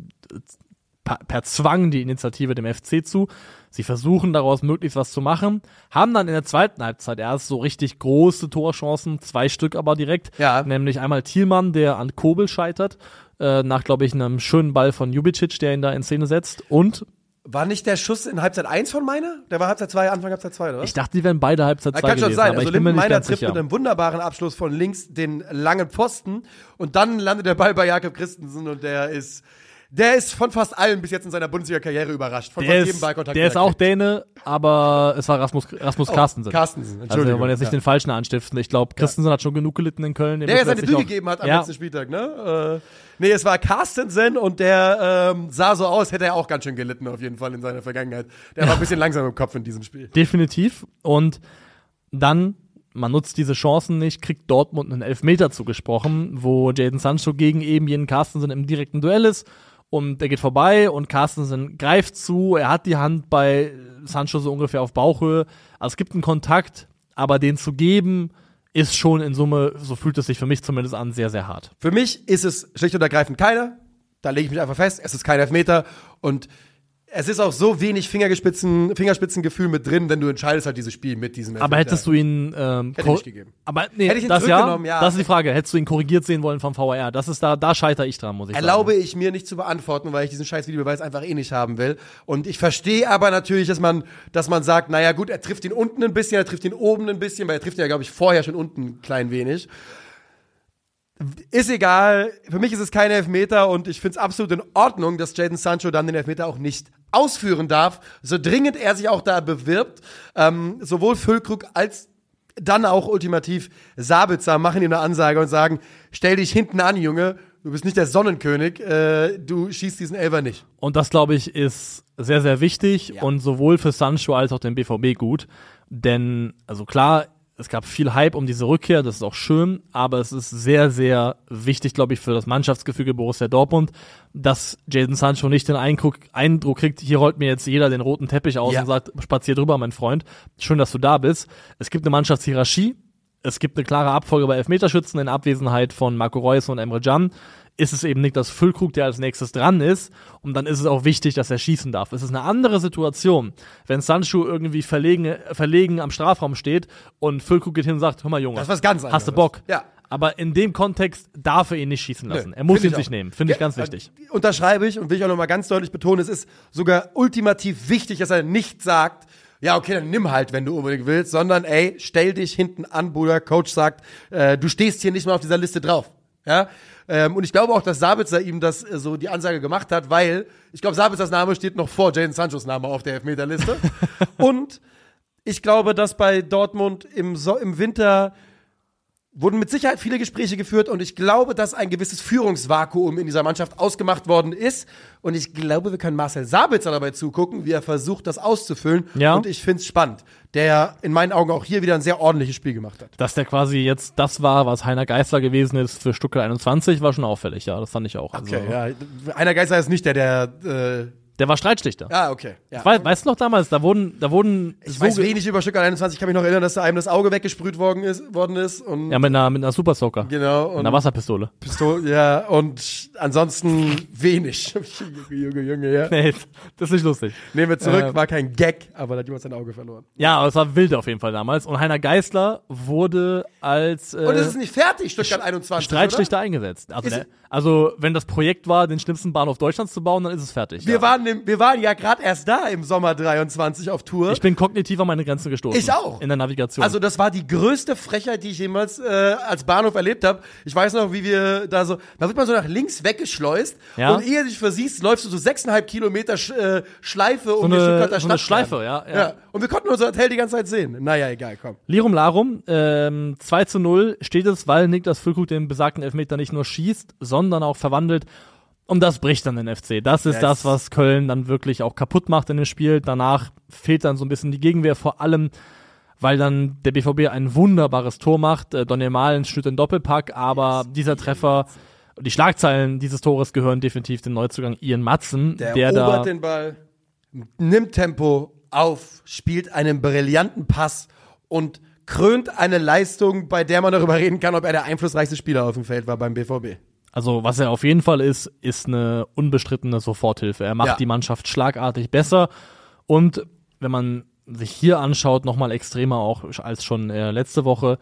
per, per Zwang die Initiative dem FC zu. Sie versuchen daraus möglichst was zu machen, haben dann in der zweiten Halbzeit erst so richtig große Torchancen, zwei Stück aber direkt. Ja. Nämlich einmal Thielmann, der an Kobel scheitert, äh, nach, glaube ich, einem schönen Ball von Jubicic, der ihn da in Szene setzt. Und War nicht der Schuss in Halbzeit 1 von meiner? Der war Halbzeit 2, Anfang Halbzeit 2, oder ich dachte, die wären beide Halbzeit Ja, zwei kann schon gewesen, sein. aber Also Linden Meiner trifft sicher. mit einem wunderbaren Abschluss von links den langen Pfosten und dann landet der Ball bei Jakob Christensen und der ist, der ist von fast allen bis jetzt in seiner Bundesliga-Karriere überrascht. Von Der fast jedem ist, Ballkontakt. der ist auch. Däne, aber es war Rasmus, Rasmus Oh, Carstensen. Carstensen, Also Entschuldigung. wir wollen jetzt nicht ja. den Falschen anstiften. Ich glaube, Christensen hat schon genug gelitten in Köln. Der ja nicht noch- gegeben hat am ja. letzten Spieltag, ne? Äh, nee, es war Carstensen und der ähm, sah so aus, hätte er auch ganz schön gelitten auf jeden Fall in seiner Vergangenheit. Der war ein bisschen langsam im Kopf in diesem Spiel. Definitiv. Und dann, man nutzt diese Chancen nicht, kriegt Dortmund einen Elfmeter zugesprochen, wo Jaden Sancho gegen eben jenen Carstensen im direkten Duell ist und der geht vorbei und Carstensen greift zu, er hat die Hand bei Sancho so ungefähr auf Bauchhöhe. Also es gibt einen Kontakt, aber den zu geben, ist schon in Summe, so fühlt es sich für mich zumindest an, sehr, sehr hart. Für mich ist es schlicht und ergreifend keiner. Da lege ich mich einfach fest, es ist kein Elfmeter und es ist auch so wenig Fingerspitzen, Fingerspitzengefühl mit drin, wenn du entscheidest halt dieses Spiel mit diesem Aber hättest du ihn ähm, Hätte ich gegeben. Aber nee, Hätte ich ihn das ja, ja. das ist die Frage. Hättest du ihn korrigiert sehen wollen vom VAR? Das ist da, da scheitere ich dran, muss ich Erlaube sagen. ich mir nicht zu beantworten, weil ich diesen scheiß Videobeweis einfach eh nicht haben will. Und ich verstehe aber natürlich, dass man, dass man sagt, naja gut, er trifft ihn unten ein bisschen, er trifft ihn oben ein bisschen, weil er trifft ihn ja, glaube ich, vorher schon unten ein klein wenig. Ist egal, für mich ist es kein Elfmeter und ich finde es absolut in Ordnung, dass Jaden Sancho dann den Elfmeter auch nicht ausführen darf, so dringend er sich auch da bewirbt. Ähm, sowohl Füllkrug als dann auch ultimativ Sabitzer machen ihm eine Ansage und sagen, stell dich hinten an, Junge, du bist nicht der Sonnenkönig, äh, du schießt diesen Elfer nicht. Und das, glaube ich, ist sehr, sehr wichtig Ja. und sowohl für Sancho als auch den BVB gut. Denn, also klar, es gab viel Hype um diese Rückkehr, das ist auch schön, aber es ist sehr, sehr wichtig, glaube ich, für das Mannschaftsgefüge Borussia Dortmund, dass Jaden Sancho nicht den Eindruck, Eindruck kriegt, hier rollt mir jetzt jeder den roten Teppich aus Ja. und sagt, spazier drüber, mein Freund. Schön, dass du da bist. Es gibt eine Mannschaftshierarchie, es gibt eine klare Abfolge bei Elfmeterschützen in Abwesenheit von Marco Reus und Emre Can. Ist es eben Niklas Füllkrug, der als nächstes dran ist. Und dann ist es auch wichtig, dass er schießen darf. Es ist eine andere Situation, wenn Sancho irgendwie verlegen, verlegen am Strafraum steht und Füllkrug geht hin und sagt, hör mal Junge, Das was ganz hast du anderes. Bock? Ja. Aber in dem Kontext darf er ihn nicht schießen lassen. Nö, er muss ihn ich sich nehmen. Finde ich ganz wichtig. Unterschreibe ich und will ich auch nochmal ganz deutlich betonen, es ist sogar ultimativ wichtig, dass er nicht sagt, ja, okay, dann nimm halt, wenn du unbedingt willst, sondern ey, stell dich hinten an, Bruder. Coach sagt, äh, du stehst hier nicht mal auf dieser Liste drauf. Ja, ähm, und ich glaube auch, dass Sabitzer ihm das äh, so die Ansage gemacht hat, weil ich glaube, Sabitzers Name steht noch vor Jaden Sanchos Name auf der Elfmeterliste. und ich glaube, dass bei Dortmund im, so im Winter wurden mit Sicherheit viele Gespräche geführt und ich glaube, dass ein gewisses Führungsvakuum in dieser Mannschaft ausgemacht worden ist. Und ich glaube, wir können Marcel Sabitzer dabei zugucken, wie er versucht, das auszufüllen. Ja. Und ich finde es spannend, der in meinen Augen auch hier wieder ein sehr ordentliches Spiel gemacht hat. Dass der quasi jetzt das war, was Heiner Geißler gewesen ist für Stuttgart 21, war schon auffällig. Ja, das fand ich auch. Also, ja. Einer Geister ist nicht der, der. Äh, Der war Streitschlichter. ah, okay. Ja. Wei- weißt du noch damals, da wurden, da wurden ich so weiß wenig über Stuttgart 21. Ich kann mich noch erinnern, dass da einem das Auge weggesprüht worden ist. Worden ist und ja mit einer mit einer Super Soaker, genau. mit Und einer Wasserpistole. Pistole, ja, und ansonsten wenig. Junge, Junge, Junge, ja. Nee, das ist nicht lustig. Nehmen wir zurück, Ähm. war kein Gag, aber da hat jemand sein Auge verloren. Ja, aber es war wild auf jeden Fall damals. Und Heiner Geißler wurde als äh, Und es ist nicht fertig, Stuttgart 21. Streitschlichter eingesetzt. Also, der, also wenn das Projekt war, den schlimmsten Bahnhof Deutschlands zu bauen, dann ist es fertig. Oder? Wir, ja. waren im, wir waren ja gerade erst da im Sommer 23 auf Tour. ich bin kognitiv an meine Grenzen gestoßen. Ich auch. In der Navigation. also das war die größte Frechheit, die ich jemals äh, als Bahnhof erlebt habe. Ich weiß noch, wie wir da so, da wird man so nach links weggeschleust Ja. und ehe du dich versiehst, läufst du so sechseinhalb Kilometer Sch, äh, Schleife um eine- die Stuttgarter so eine. Schleife, ja, ja. ja. Und wir konnten unser Hotel die ganze Zeit sehen. Naja, egal, komm. Lirum Larum, ähm, 2 zu 0 steht es, weil Niklas Füllkrug den besagten Elfmeter nicht nur schießt, sondern auch verwandelt. Und das bricht dann den FC. Das ist Yes. das, was Köln dann wirklich auch kaputt macht in dem Spiel. Danach fehlt dann so ein bisschen die Gegenwehr, vor allem, weil dann der BVB ein wunderbares Tor macht. Äh, Daniel Mahlen stützt den Doppelpack, aber dieser Treffer, die Schlagzeilen dieses Tores gehören definitiv dem Neuzugang Ian Matzen, Der, der, erobert da den Ball, nimmt Tempo auf, spielt einen brillanten Pass und krönt eine Leistung, bei der man darüber reden kann, ob er der einflussreichste Spieler auf dem Feld war beim BVB. Also, was er auf jeden Fall ist, ist eine unbestrittene Soforthilfe. Er macht Ja. die Mannschaft schlagartig besser und wenn man sich hier anschaut, nochmal extremer auch als schon äh, letzte Woche,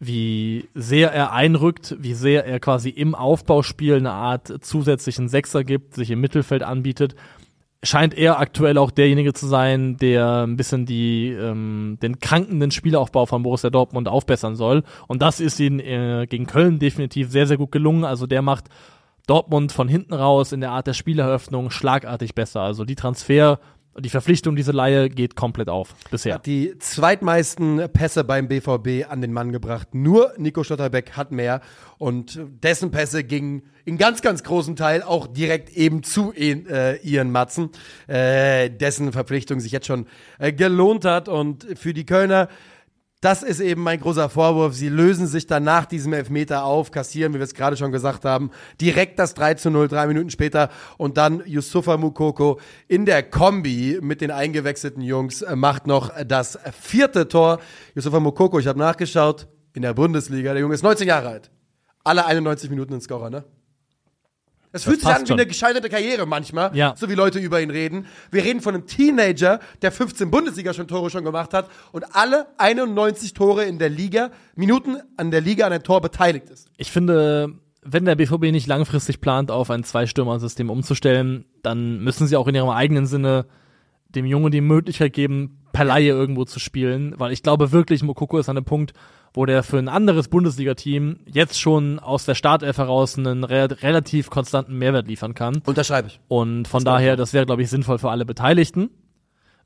wie sehr er einrückt, wie sehr er quasi im Aufbauspiel eine Art zusätzlichen Sechser gibt, sich im Mittelfeld anbietet, scheint er aktuell auch derjenige zu sein, der ein bisschen die, ähm, den krankenden Spielaufbau von Borussia Dortmund aufbessern soll. Und das ist ihm äh, gegen Köln definitiv sehr, sehr gut gelungen. Also der macht Dortmund von hinten raus in der Art der Spieleröffnung schlagartig besser. Also die Transfer, die Verpflichtung, diese Laie geht komplett auf bisher. Hat die zweitmeisten Pässe beim BVB an den Mann gebracht. Nur Nico Stotterbeck hat mehr und dessen Pässe gingen in ganz, ganz großen Teil auch direkt eben zu äh, Ian Matzen, äh, dessen Verpflichtung sich jetzt schon äh, gelohnt hat und für die Kölner das ist eben mein großer Vorwurf. Sie lösen sich dann nach diesem Elfmeter auf, kassieren, wie wir es gerade schon gesagt haben, direkt das 3 zu 0, drei Minuten später und dann Yusufa Mukoko in der Kombi mit den eingewechselten Jungs äh, macht noch das vierte Tor. Yusufa Mukoko, ich habe nachgeschaut, in der Bundesliga, der Junge ist 19 Jahre alt. Alle 91 Minuten in Scorer, ne? Es fühlt sich an wie schon. eine gescheiterte Karriere manchmal, Ja. so wie Leute über ihn reden. Wir reden von einem Teenager, der 15 Bundesliga schon Tore schon gemacht hat und alle 91 Tore in der Liga, Minuten an der Liga an ein Tor beteiligt ist. Ich finde, wenn der BVB nicht langfristig plant, auf ein Zwei-Stürmer-System umzustellen, dann müssen sie auch in ihrem eigenen Sinne dem Jungen die Möglichkeit geben, per Laie irgendwo zu spielen, weil ich glaube wirklich, Mokoko ist an einem Punkt, wo der für ein anderes Bundesliga-Team jetzt schon aus der Startelf heraus einen re relativ konstanten Mehrwert liefern kann. Unterschreibe ich. Und von daher, das wäre, glaube ich, sinnvoll für alle Beteiligten.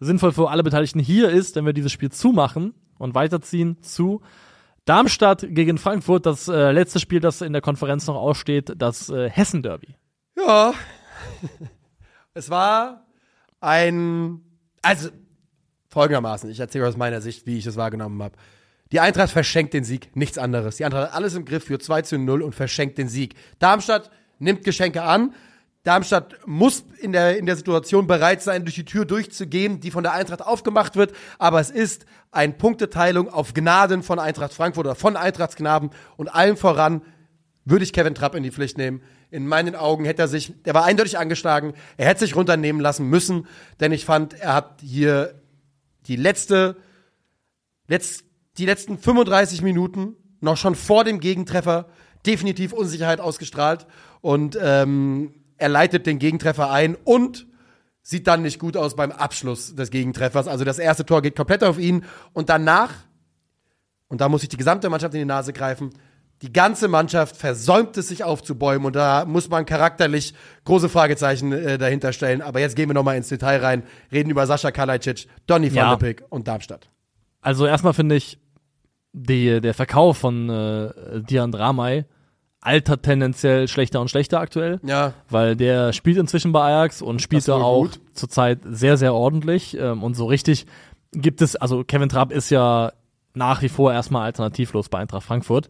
Sinnvoll für alle Beteiligten hier ist, wenn wir dieses Spiel zumachen und weiterziehen zu Darmstadt gegen Frankfurt, das äh, letzte Spiel, das in der Konferenz noch aussteht, das äh, Hessen-Derby. Ja. es war ein, also folgendermaßen, ich erzähle aus meiner Sicht, wie ich es wahrgenommen habe. Die Eintracht verschenkt den Sieg, nichts anderes. Die Eintracht hat alles im Griff für 2 zu 0 und verschenkt den Sieg. Darmstadt nimmt Geschenke an. Darmstadt muss in der, in der Situation bereit sein, durch die Tür durchzugehen, die von der Eintracht aufgemacht wird. Aber es ist eine Punkteteilung auf Gnaden von Eintracht Frankfurt oder von Eintrachtsknaben und allem voran würde ich Kevin Trapp in die Pflicht nehmen. In meinen Augen hätte er sich, der war eindeutig angeschlagen, er hätte sich runternehmen lassen müssen, denn ich fand, er hat hier die letzte, letzt, die letzten 35 Minuten noch schon vor dem Gegentreffer definitiv Unsicherheit ausgestrahlt und ähm, er leitet den Gegentreffer ein und sieht dann nicht gut aus beim Abschluss des Gegentreffers. Also das erste Tor geht komplett auf ihn und danach, und da muss ich die gesamte Mannschaft in die Nase greifen, die ganze Mannschaft versäumt es sich aufzubäumen und da muss man charakterlich große Fragezeichen äh, dahinter stellen. Aber jetzt gehen wir nochmal ins Detail rein, reden über Sascha Kalajdzic, Donny van Ja. Beek und Darmstadt. Also erstmal finde ich, die, der Verkauf von äh, Dian Dramay altert tendenziell schlechter und schlechter aktuell. Ja, weil der spielt inzwischen bei Ajax und spielt da auch gut. zurzeit sehr, sehr ordentlich. Ähm, und so richtig gibt es, also Kevin Trapp ist ja nach wie vor erstmal alternativlos bei Eintracht Frankfurt.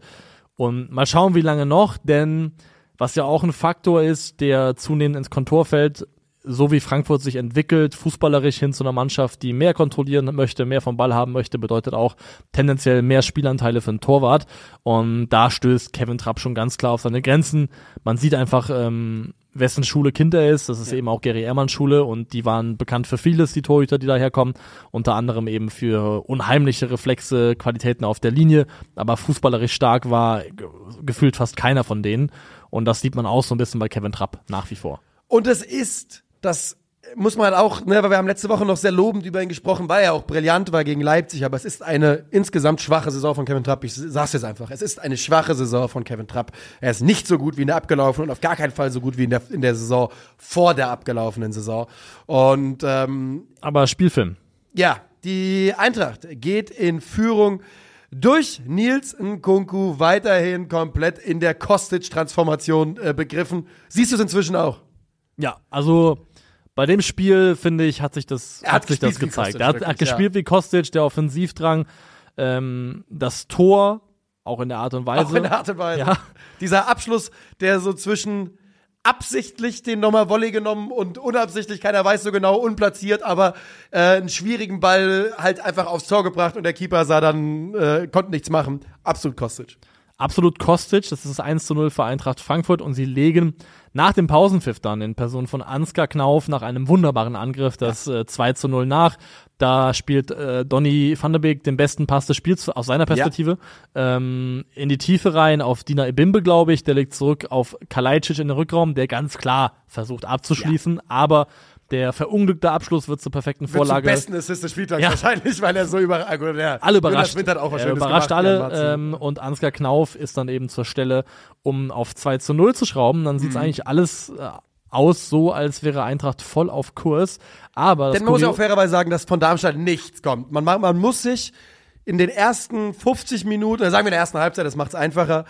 Und mal schauen, wie lange noch, denn was ja auch ein Faktor ist, der zunehmend ins Kontor fällt, so wie Frankfurt sich entwickelt, fußballerisch hin zu einer Mannschaft, die mehr kontrollieren möchte, mehr vom Ball haben möchte, bedeutet auch tendenziell mehr Spielanteile für einen Torwart. Und da stößt Kevin Trapp schon ganz klar auf seine Grenzen. Man sieht einfach, ähm, wessen Schule Kind er ist. Das ist eben auch Gary Ehrmann Schule und die waren bekannt für vieles, die Torhüter, die daherkommen. Unter anderem eben für unheimliche Reflexe, Qualitäten auf der Linie. Aber fußballerisch stark war ge gefühlt fast keiner von denen. Und das sieht man auch so ein bisschen bei Kevin Trapp nach wie vor. Und es ist, das muss man auch, ne, weil wir haben letzte Woche noch sehr lobend über ihn gesprochen, weil er auch brillant war gegen Leipzig, aber es ist eine insgesamt schwache Saison von Kevin Trapp. Ich sag's jetzt einfach. Es ist eine schwache Saison von Kevin Trapp. Er ist nicht so gut wie in der abgelaufenen und auf gar keinen Fall so gut wie in der, in der Saison vor der abgelaufenen Saison. Und ähm, Aber Spielfilm. ja, die Eintracht geht in Führung durch Nils Nkunku weiterhin komplett in der Kostic-Transformation äh, begriffen. Siehst du es inzwischen auch? Ja, also bei dem Spiel, finde ich, hat sich das, hat hat sich das gezeigt. Kostic, er hat, wirklich, hat gespielt wie Kostic, der Offensivdrang, ähm, das Tor, auch in der Art und Weise. Auch in der Art und Weise. Ja. Dieser Abschluss, der so zwischen absichtlich den nochmal Volley genommen und unabsichtlich, keiner weiß so genau, unplatziert, aber äh, einen schwierigen Ball halt einfach aufs Tor gebracht und der Keeper sah dann, äh, konnte nichts machen. Absolut Kostic. absolut Kostic. Das ist das 1 zu 0 für Eintracht Frankfurt und sie legen nach dem Pausenpfiff dann in Person von Ansgar Knauf nach einem wunderbaren Angriff das äh, 2 zu 0 nach. Da spielt äh, Donny van der Beek den besten Pass des Spiels aus seiner Perspektive ähm, in die Tiefe rein auf Dina Ebimbe, glaube ich. Der legt zurück auf Kalajdzic in den Rückraum, der ganz klar versucht abzuschließen, aber der verunglückte Abschluss wird zur perfekten Wird zum Vorlage. besten Assist des Spieltags Ja. wahrscheinlich, weil er so überrascht. Gut, der alle überrascht. Hat auch was er überrascht gemacht, alle ähm, und Ansgar Knauf ist dann eben zur Stelle, um auf 2 zu 0 zu schrauben. Dann Mhm. sieht es eigentlich alles äh, aus so, als wäre Eintracht voll auf Kurs. Aber Denn man muss ja auch fairerweise sagen, dass von Darmstadt nichts kommt. Man, ma- man muss sich in den ersten 50 Minuten, oder sagen wir in der ersten Halbzeit, das macht es einfacher,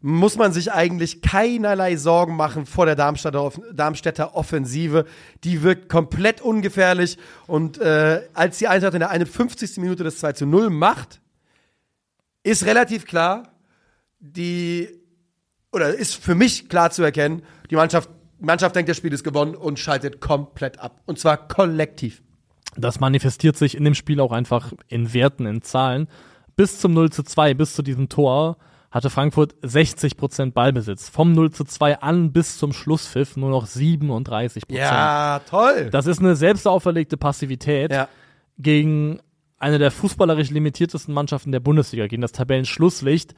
muss man sich eigentlich keinerlei Sorgen machen vor der Darmstädter, Darmstädter Offensive. Die wirkt komplett ungefährlich. Und äh, als die Eintracht in der 51. Minute das 2 zu 0 macht, ist relativ klar, die, oder ist für mich klar zu erkennen, die Mannschaft, Mannschaft denkt, das Spiel ist gewonnen und schaltet komplett ab. Und zwar kollektiv. Das manifestiert sich in dem Spiel auch einfach in Werten, in Zahlen. Bis zum 0 zu 2, bis zu diesem Tor, hatte Frankfurt 60 Prozent Ballbesitz. Vom 0 zu 2 an bis zum Schlusspfiff nur noch 37 Prozent. Ja, toll. Das ist eine selbst auferlegte Passivität Ja. gegen eine der fußballerisch limitiertesten Mannschaften der Bundesliga, gegen das Tabellenschlusslicht,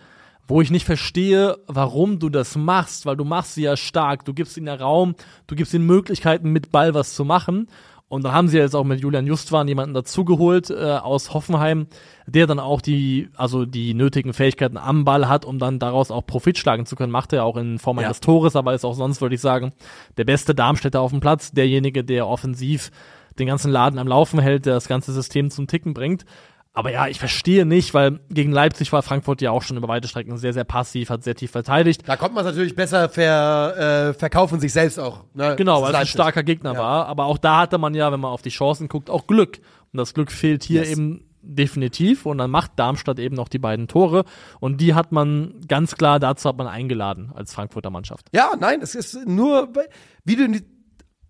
wo ich nicht verstehe, warum du das machst, weil du machst sie ja stark, du gibst ihnen ja Raum, du gibst ihnen Möglichkeiten, mit Ball was zu machen. Und dann haben sie jetzt auch mit Julian Justwan jemanden dazugeholt äh, aus Hoffenheim, der dann auch die, also die nötigen Fähigkeiten am Ball hat, um dann daraus auch Profit schlagen zu können. Macht er auch in Form Ja. eines Tores, aber ist auch sonst, würde ich sagen, der beste Darmstädter auf dem Platz, derjenige, der offensiv den ganzen Laden am Laufen hält, der das ganze System zum Ticken bringt. Aber ja, ich verstehe nicht, weil gegen Leipzig war Frankfurt ja auch schon über weite Strecken sehr, sehr passiv, hat sehr tief verteidigt. Da kommt man es natürlich besser ver, äh, verkaufen sich selbst auch. Ne? Genau, weil es ein starker Gegner Ja. war. Aber auch da hatte man ja, wenn man auf die Chancen guckt, auch Glück. Und das Glück fehlt hier Yes. eben definitiv. Und dann macht Darmstadt eben noch die beiden Tore. Und die hat man ganz klar, dazu hat man eingeladen als Frankfurter Mannschaft. Ja, nein, es ist nur, wie du, die-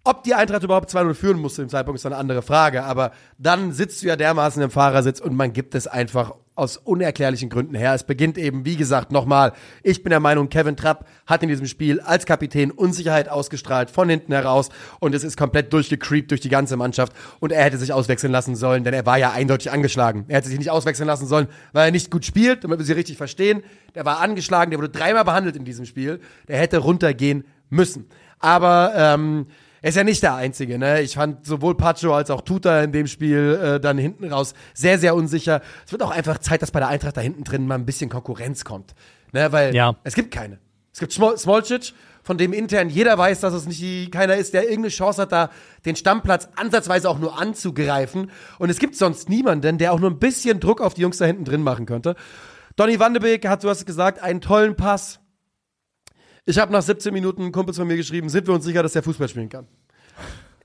ob die Eintracht überhaupt 2-0 führen muss zu Zeitpunkt, ist eine andere Frage. Aber dann sitzt du ja dermaßen im Fahrersitz und man gibt es einfach aus unerklärlichen Gründen her. Es beginnt eben, wie gesagt, nochmal. Ich bin der Meinung, Kevin Trapp hat in diesem Spiel als Kapitän Unsicherheit ausgestrahlt von hinten heraus und es ist komplett durchgecreept durch die ganze Mannschaft und er hätte sich auswechseln lassen sollen, denn er war ja eindeutig angeschlagen. Er hätte sich nicht auswechseln lassen sollen, weil er nicht gut spielt, damit wir sie richtig verstehen. Der war angeschlagen, der wurde dreimal behandelt in diesem Spiel. Der hätte runtergehen müssen. Aber ähm, er ist ja nicht der Einzige. Ne? Ich fand sowohl Pacho als auch Tuta in dem Spiel äh, dann hinten raus sehr, sehr unsicher. Es wird auch einfach Zeit, dass bei der Eintracht da hinten drin mal ein bisschen Konkurrenz kommt. Ne? Weil Ja. es gibt keine. Es gibt Smol Smolcic, von dem intern jeder weiß, dass es nicht die- keiner ist, der irgendeine Chance hat, da den Stammplatz ansatzweise auch nur anzugreifen. Und es gibt sonst niemanden, der auch nur ein bisschen Druck auf die Jungs da hinten drin machen könnte. Donny Wandebeek hat, du hast es gesagt, einen tollen Pass. Ich habe nach 17 Minuten Kumpels von mir geschrieben, sind wir uns sicher, dass der Fußball spielen kann.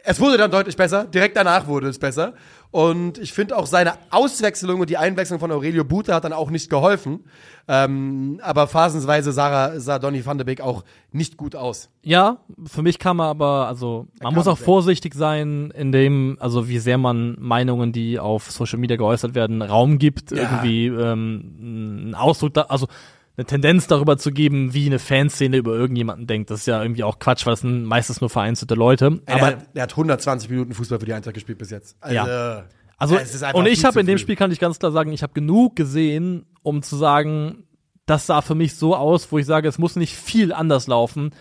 Es wurde dann deutlich besser, direkt danach wurde es besser. Und ich finde auch seine Auswechslung und die Einwechslung von Aurelio Bute hat dann auch nicht geholfen. Ähm, aber phasenweise sah, sah Donny van de Beek auch nicht gut aus. Ja, für mich kann man aber, also man kam muss auch vorsichtig sein, in dem, also wie sehr man Meinungen, die auf Social Media geäußert werden, Raum gibt, Ja. irgendwie ähm, einen Ausdruck, da, also eine Tendenz darüber zu geben, wie eine Fanszene über irgendjemanden denkt. Das ist ja irgendwie auch Quatsch, weil das sind meistens nur vereinzelte Leute. Ey, aber der, hat- hat 120 Minuten Fußball für die Eintracht gespielt bis jetzt. Also, Ja. Also, ist einfach und ich habe in dem. Spiel, kann ich ganz klar sagen, ich habe genug gesehen, um zu sagen, das sah für mich so aus, wo ich sage, es muss nicht viel anders laufen,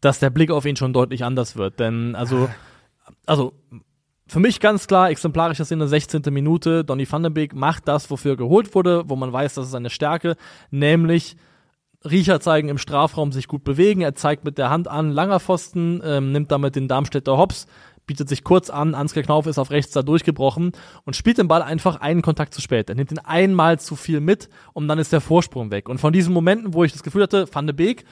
dass der Blick auf ihn schon deutlich anders wird. Denn, also, also, für mich ganz klar, exemplarische Szene, 16. Minute, Donny van de Beek macht das, wofür er geholt wurde, wo man weiß, das ist seine Stärke, nämlich Riecher zeigen im Strafraum sich gut bewegen. Er zeigt mit der Hand an, langer Pfosten, ähm, nimmt damit den Darmstädter Hops, bietet sich kurz an. Ansgar Knauf ist auf rechts da durchgebrochen und spielt den Ball einfach einen Kontakt zu spät. Er nimmt ihn einmal zu viel mit und dann ist der Vorsprung weg. Und von diesen Momenten, wo ich das Gefühl hatte, Van de Beek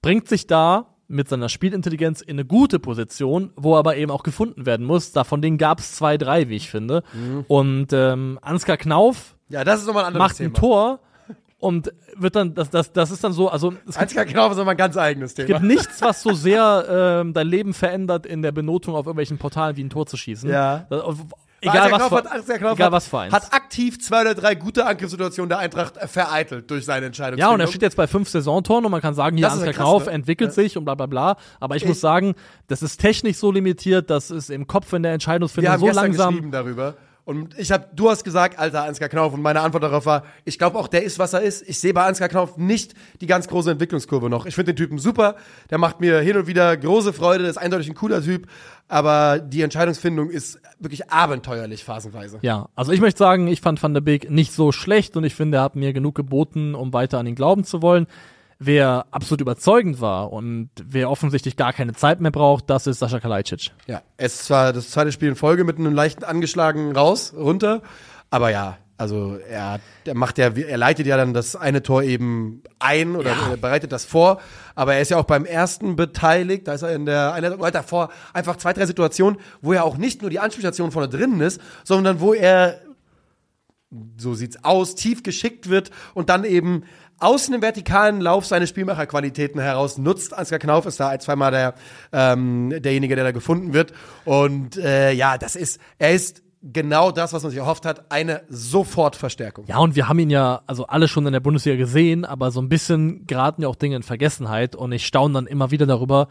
bringt sich da mit seiner Spielintelligenz in eine gute Position, wo er aber eben auch gefunden werden muss. Da von denen gab es zwei, drei, wie ich finde. Und ähm, Ansgar Knauf ja, das ist nochmal ein anderes macht Thema. ein Tor und wird dann, das, das, das ist dann so, also es gibt, Ansgar Knauf ist nochmal ein ganz eigenes es Thema. gibt nichts, was so sehr ähm, dein Leben verändert in der Benotung auf irgendwelchen Portalen wie ein Tor zu schießen. Ja. Egal was, für, hat, egal hat, was für eins. hat aktiv zwei oder drei gute Angriffssituationen der Eintracht äh, vereitelt durch seine Entscheidung. ja, und er steht jetzt bei fünf Saisontoren und man kann sagen, hier Ansgar Knauf ne? entwickelt Ja. sich und bla bla bla. Aber ich, Ich- muss sagen, das ist technisch so limitiert, das ist im Kopf in der Wir Entscheidungsfindung haben so gestern langsam. geschrieben darüber. Und ich habe, du hast gesagt, alter Ansgar Knauf, und meine Antwort darauf war, ich glaube auch, der ist, was er ist. Ich sehe bei Ansgar Knauf nicht die ganz große Entwicklungskurve noch. Ich finde den Typen super, der macht mir hin und wieder große Freude, ist eindeutig ein cooler Typ, aber die Entscheidungsfindung ist wirklich abenteuerlich phasenweise. Ja, also ich möchte sagen, ich fand Van der Beek nicht so schlecht und ich finde, er hat mir genug geboten, um weiter an ihn glauben zu wollen. Wer absolut überzeugend war und wer offensichtlich gar keine Zeit mehr braucht, das ist Sascha Kalajdzic. Ja, es zwar das zweite Spiel in Folge mit einem leichten angeschlagen raus, runter, aber ja, also er, er macht ja, er leitet ja dann das eine Tor eben ein oder er bereitet das vor, aber er ist ja auch beim ersten beteiligt, da ist er in der einer hat davor einfach zwei, drei Situationen, wo er auch nicht nur die Anspielstation vorne drinnen ist, sondern wo er so sieht's aus, tief geschickt wird und dann eben aus einem vertikalen Lauf seine Spielmacherqualitäten heraus nutzt. Ansgar Knauf ist da ein, zweimal der, ähm, derjenige, der da gefunden wird. Und äh, ja, das ist, er ist genau das, was man sich erhofft hat, eine Sofortverstärkung. Ja, und wir haben ihn ja, also alle schon in der Bundesliga gesehen, aber so ein bisschen geraten ja auch Dinge in Vergessenheit und ich staune dann immer wieder darüber,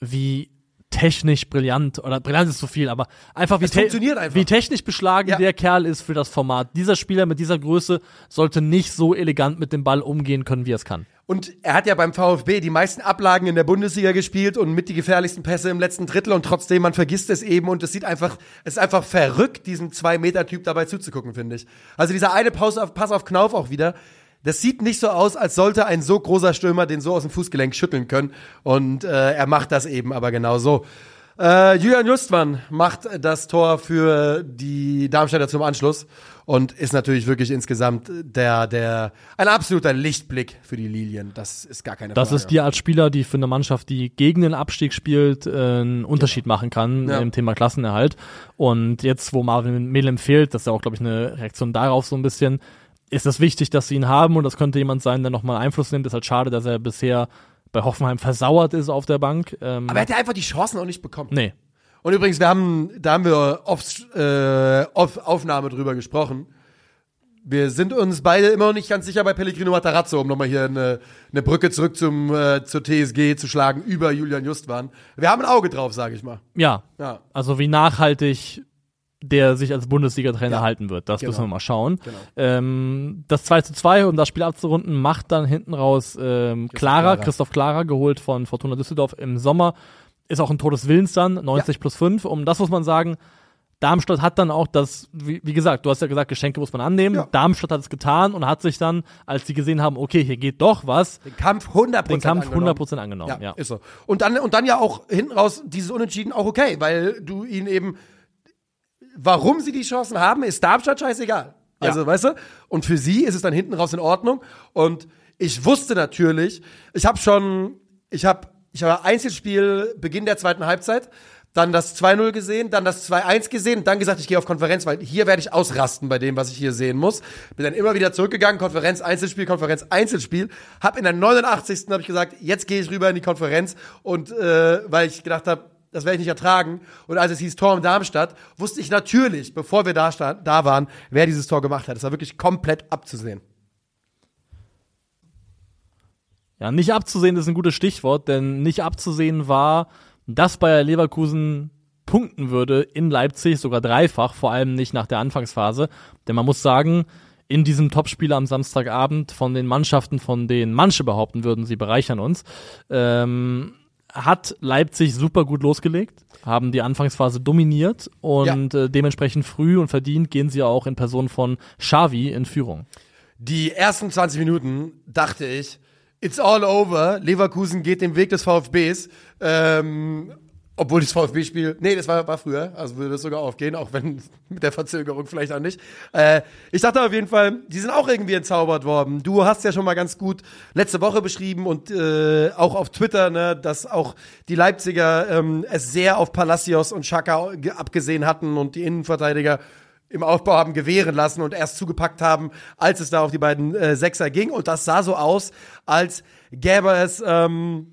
wie technisch brillant oder brillant ist zu viel, aber einfach wie, funktioniert einfach. wie technisch beschlagen Ja. der Kerl ist für das Format. Dieser Spieler mit dieser Größe sollte nicht so elegant mit dem Ball umgehen können, wie er es kann. Und er hat ja beim VfB die meisten Ablagen in der Bundesliga gespielt und mit die gefährlichsten Pässe im letzten Drittel und trotzdem, man vergisst es eben und es sieht einfach, es ist einfach verrückt, diesem Zwei-Meter-Typ dabei zuzugucken, finde ich. Also dieser eine Pass auf, Pass auf Knauf auch wieder, das sieht nicht so aus, als sollte ein so großer Stürmer den so aus dem Fußgelenk schütteln können und äh, er macht das eben aber genau so. Äh, Julian Justmann macht das Tor für die Darmstädter zum Anschluss und ist natürlich wirklich insgesamt der, der, ein absoluter Lichtblick für die Lilien. Das ist gar keine Das Frage. ist die Art Spieler, die für eine Mannschaft, die gegen den Abstieg spielt, äh, einen Unterschied machen kann Ja. im Thema Klassenerhalt. Und jetzt, wo Marvin Melem fehlt, das ist ja auch, glaube ich, eine Reaktion darauf so ein bisschen, ist es wichtig, dass sie ihn haben und das könnte jemand sein, der nochmal Einfluss nimmt. Ist halt schade, dass er bisher bei Hoffenheim versauert ist auf der Bank. Ähm, Aber er hat ja einfach die Chancen auch nicht bekommen. nee. Und übrigens, wir haben, da haben wir oft äh, off Aufnahme drüber gesprochen. Wir sind uns beide immer noch nicht ganz sicher bei Pellegrino Matarazzo, um nochmal hier eine, eine Brücke zurück zum, äh, zur TSG zu schlagen über Julian Justwan. Wir haben ein Auge drauf, sage ich mal. Ja, Ja. also wie nachhaltig der sich als Bundesliga-Trainer Ja, halten wird. Das genau. müssen wir mal schauen. Genau. Ähm, das 2 zu 2, um das Spiel abzurunden, macht dann hinten raus ähm, Clara, Clara. Christoph Clara, geholt von Fortuna Düsseldorf im Sommer. Ist auch ein Tor des Willens dann, 90 plus 5. Um das muss man sagen, Darmstadt hat dann auch das, wie, wie gesagt, du hast ja gesagt, Geschenke muss man annehmen. Ja. Darmstadt hat es getan und hat sich dann, als sie gesehen haben, okay, hier geht doch was, Den Kampf 100% den Kampf angenommen. 100% angenommen. Ja, Ja, ist so. Und dann, und dann ja auch hinten raus dieses Unentschieden auch okay, weil du ihn eben, warum sie die Chancen haben, ist Darmstadt scheißegal. Ja. Also, weißt du? Und für sie ist es dann hinten raus in Ordnung. Und ich wusste natürlich, ich habe schon, ich habe, ich habe Einzelspiel Beginn der zweiten Halbzeit, dann das 2-0 gesehen, dann das 2-1 gesehen, dann gesagt, ich gehe auf Konferenz, weil hier werde ich ausrasten bei dem, was ich hier sehen muss. Bin dann immer wieder zurückgegangen, Konferenz, Einzelspiel, Konferenz, Einzelspiel. Hab in der 89. habe ich gesagt, jetzt gehe ich rüber in die Konferenz und äh, weil ich gedacht habe, das werde ich nicht ertragen. Und als es hieß Tor in Darmstadt, wusste ich natürlich, bevor wir da, da waren, wer dieses Tor gemacht hat. Das war wirklich komplett abzusehen. Ja, nicht abzusehen ist ein gutes Stichwort, denn nicht abzusehen war, dass Bayer Leverkusen punkten würde in Leipzig, sogar dreifach, vor allem nicht nach der Anfangsphase. Denn man muss sagen, in diesem Topspiel am Samstagabend von den Mannschaften, von denen manche behaupten würden, sie bereichern uns, ähm, hat Leipzig super gut losgelegt, haben die Anfangsphase dominiert und äh, dementsprechend früh und verdient gehen sie auch in Person von Xavi in Führung. Die ersten 20 Minuten dachte ich, it's all over. Leverkusen geht den Weg des VfBs. Ähm, obwohl das VfB-Spiel, nee, das war, war früher, also würde das sogar aufgehen, auch wenn mit der Verzögerung vielleicht auch nicht. Äh, ich dachte auf jeden Fall, die sind auch irgendwie entzaubert worden. Du hast ja schon mal ganz gut letzte Woche beschrieben und äh, auch auf Twitter, ne, dass auch die Leipziger ähm, es sehr auf Palacios und Schaka ge- abgesehen hatten und die Innenverteidiger im Aufbau haben gewähren lassen und erst zugepackt haben, als es da auf die beiden äh, Sechser ging. Und das sah so aus, als gäbe es, ähm,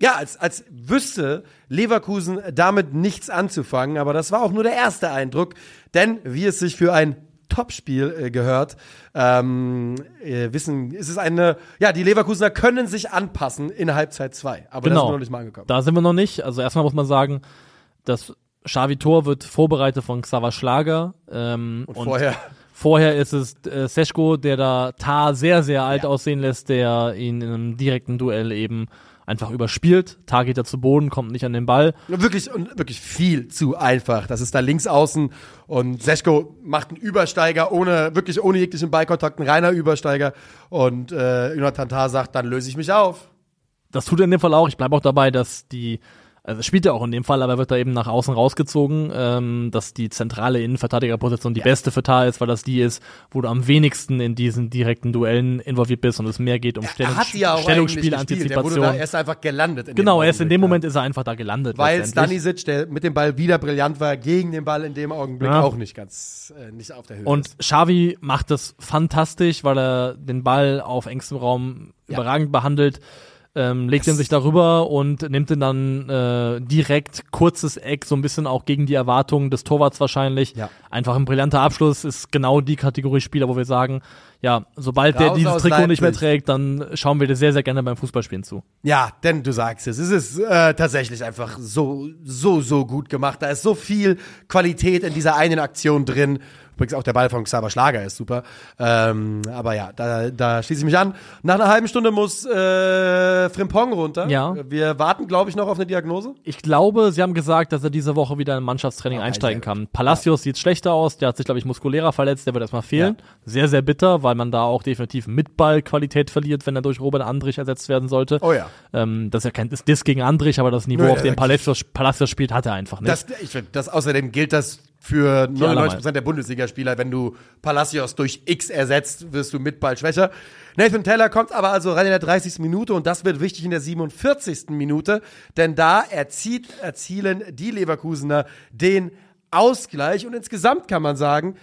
ja, als, als wüsste Leverkusen damit nichts anzufangen. Aber das war auch nur der erste Eindruck, denn wie es sich für ein Topspiel äh, gehört, ähm, äh, wissen, ist es eine, ja, die Leverkusener können sich anpassen in Halbzeit 2. Aber da sind wir noch nicht mal angekommen. Da sind wir noch nicht. Also erstmal muss man sagen, das Xavi Tor wird vorbereitet von Xaver Schlager. Ähm, und, vorher. vorher ist es äh, Seschko, der da Tar sehr, sehr alt Ja. aussehen lässt, der ihn in einem direkten Duell eben einfach überspielt. Tar geht da zu Boden, kommt nicht an den Ball. Wirklich, wirklich viel zu einfach. Das ist da links außen und Seschko macht einen Übersteiger ohne, wirklich ohne jeglichen Ballkontakt, ein reiner Übersteiger. Und äh, Jonathan Tah sagt, dann löse ich mich auf. Das tut er in dem Fall auch. Ich bleibe auch dabei, dass die Also spielt er auch in dem Fall, aber wird da eben nach außen rausgezogen, ähm, dass die zentrale Innenverteidigerposition die beste für Tal ist, weil das die ist, wo du am wenigsten in diesen direkten Duellen involviert bist und es mehr geht um er hat sie ja Stellungsspiel. Er, da, Antizipation. er ist einfach gelandet. Genau, erst in dem Augenblick, Moment ist er einfach da gelandet. Weil. Stanisic, der mit dem Ball wieder brillant war, gegen den Ball in dem Augenblick Ja. auch nicht ganz, äh, nicht auf der Höhe Und. Xavi macht das fantastisch, weil er den Ball auf engstem Raum Ja. überragend behandelt, ähm, legt ihn sich darüber und nimmt ihn dann äh, direkt kurzes Eck, so ein bisschen auch gegen die Erwartungen des Torwarts wahrscheinlich. Ja. Einfach ein brillanter Abschluss, ist genau die Kategorie Spieler, wo wir sagen, ja, sobald der Raus dieses aus Trikot nicht mehr Leipzig. trägt, dann schauen wir dir sehr, sehr gerne beim Fußballspielen zu. Ja, denn du sagst es, es ist äh, tatsächlich einfach so, so, so gut gemacht. Da ist so viel Qualität in dieser einen Aktion drin. Übrigens auch der Ball von Xaver Schlager ist super. Ähm, aber ja, da, da schließe ich mich an. Nach einer halben Stunde muss äh, Frimpong runter. Ja. Wir warten, glaube ich, noch auf eine Diagnose. Ich glaube, sie haben gesagt, dass er diese Woche wieder in Mannschaftstraining Okay, einsteigen kann. Palacios sieht schlechter aus, der hat sich, glaube ich, muskulärer verletzt, der wird erstmal fehlen. Sehr, sehr bitter, weil man da auch definitiv mit Ballqualität verliert, wenn er durch Robert Andrich ersetzt werden sollte. Oh ja. Ähm, das ist ja kein Diss gegen Andrich, aber das Niveau, Nö, auf dem äh, Palacios, Palacios spielt, hat er einfach nicht. Das, ich das außerdem gilt das für 99% allermeisten. der Bundesligaspieler. Wenn du Palacios durch X ersetzt, wirst du mit Ball schwächer. Nathan Taylor kommt aber also rein in der 30. Minute und das wird wichtig in der 47. Minute, denn da erzieht, erzielen die Leverkusener den Ausgleich und insgesamt kann man sagen,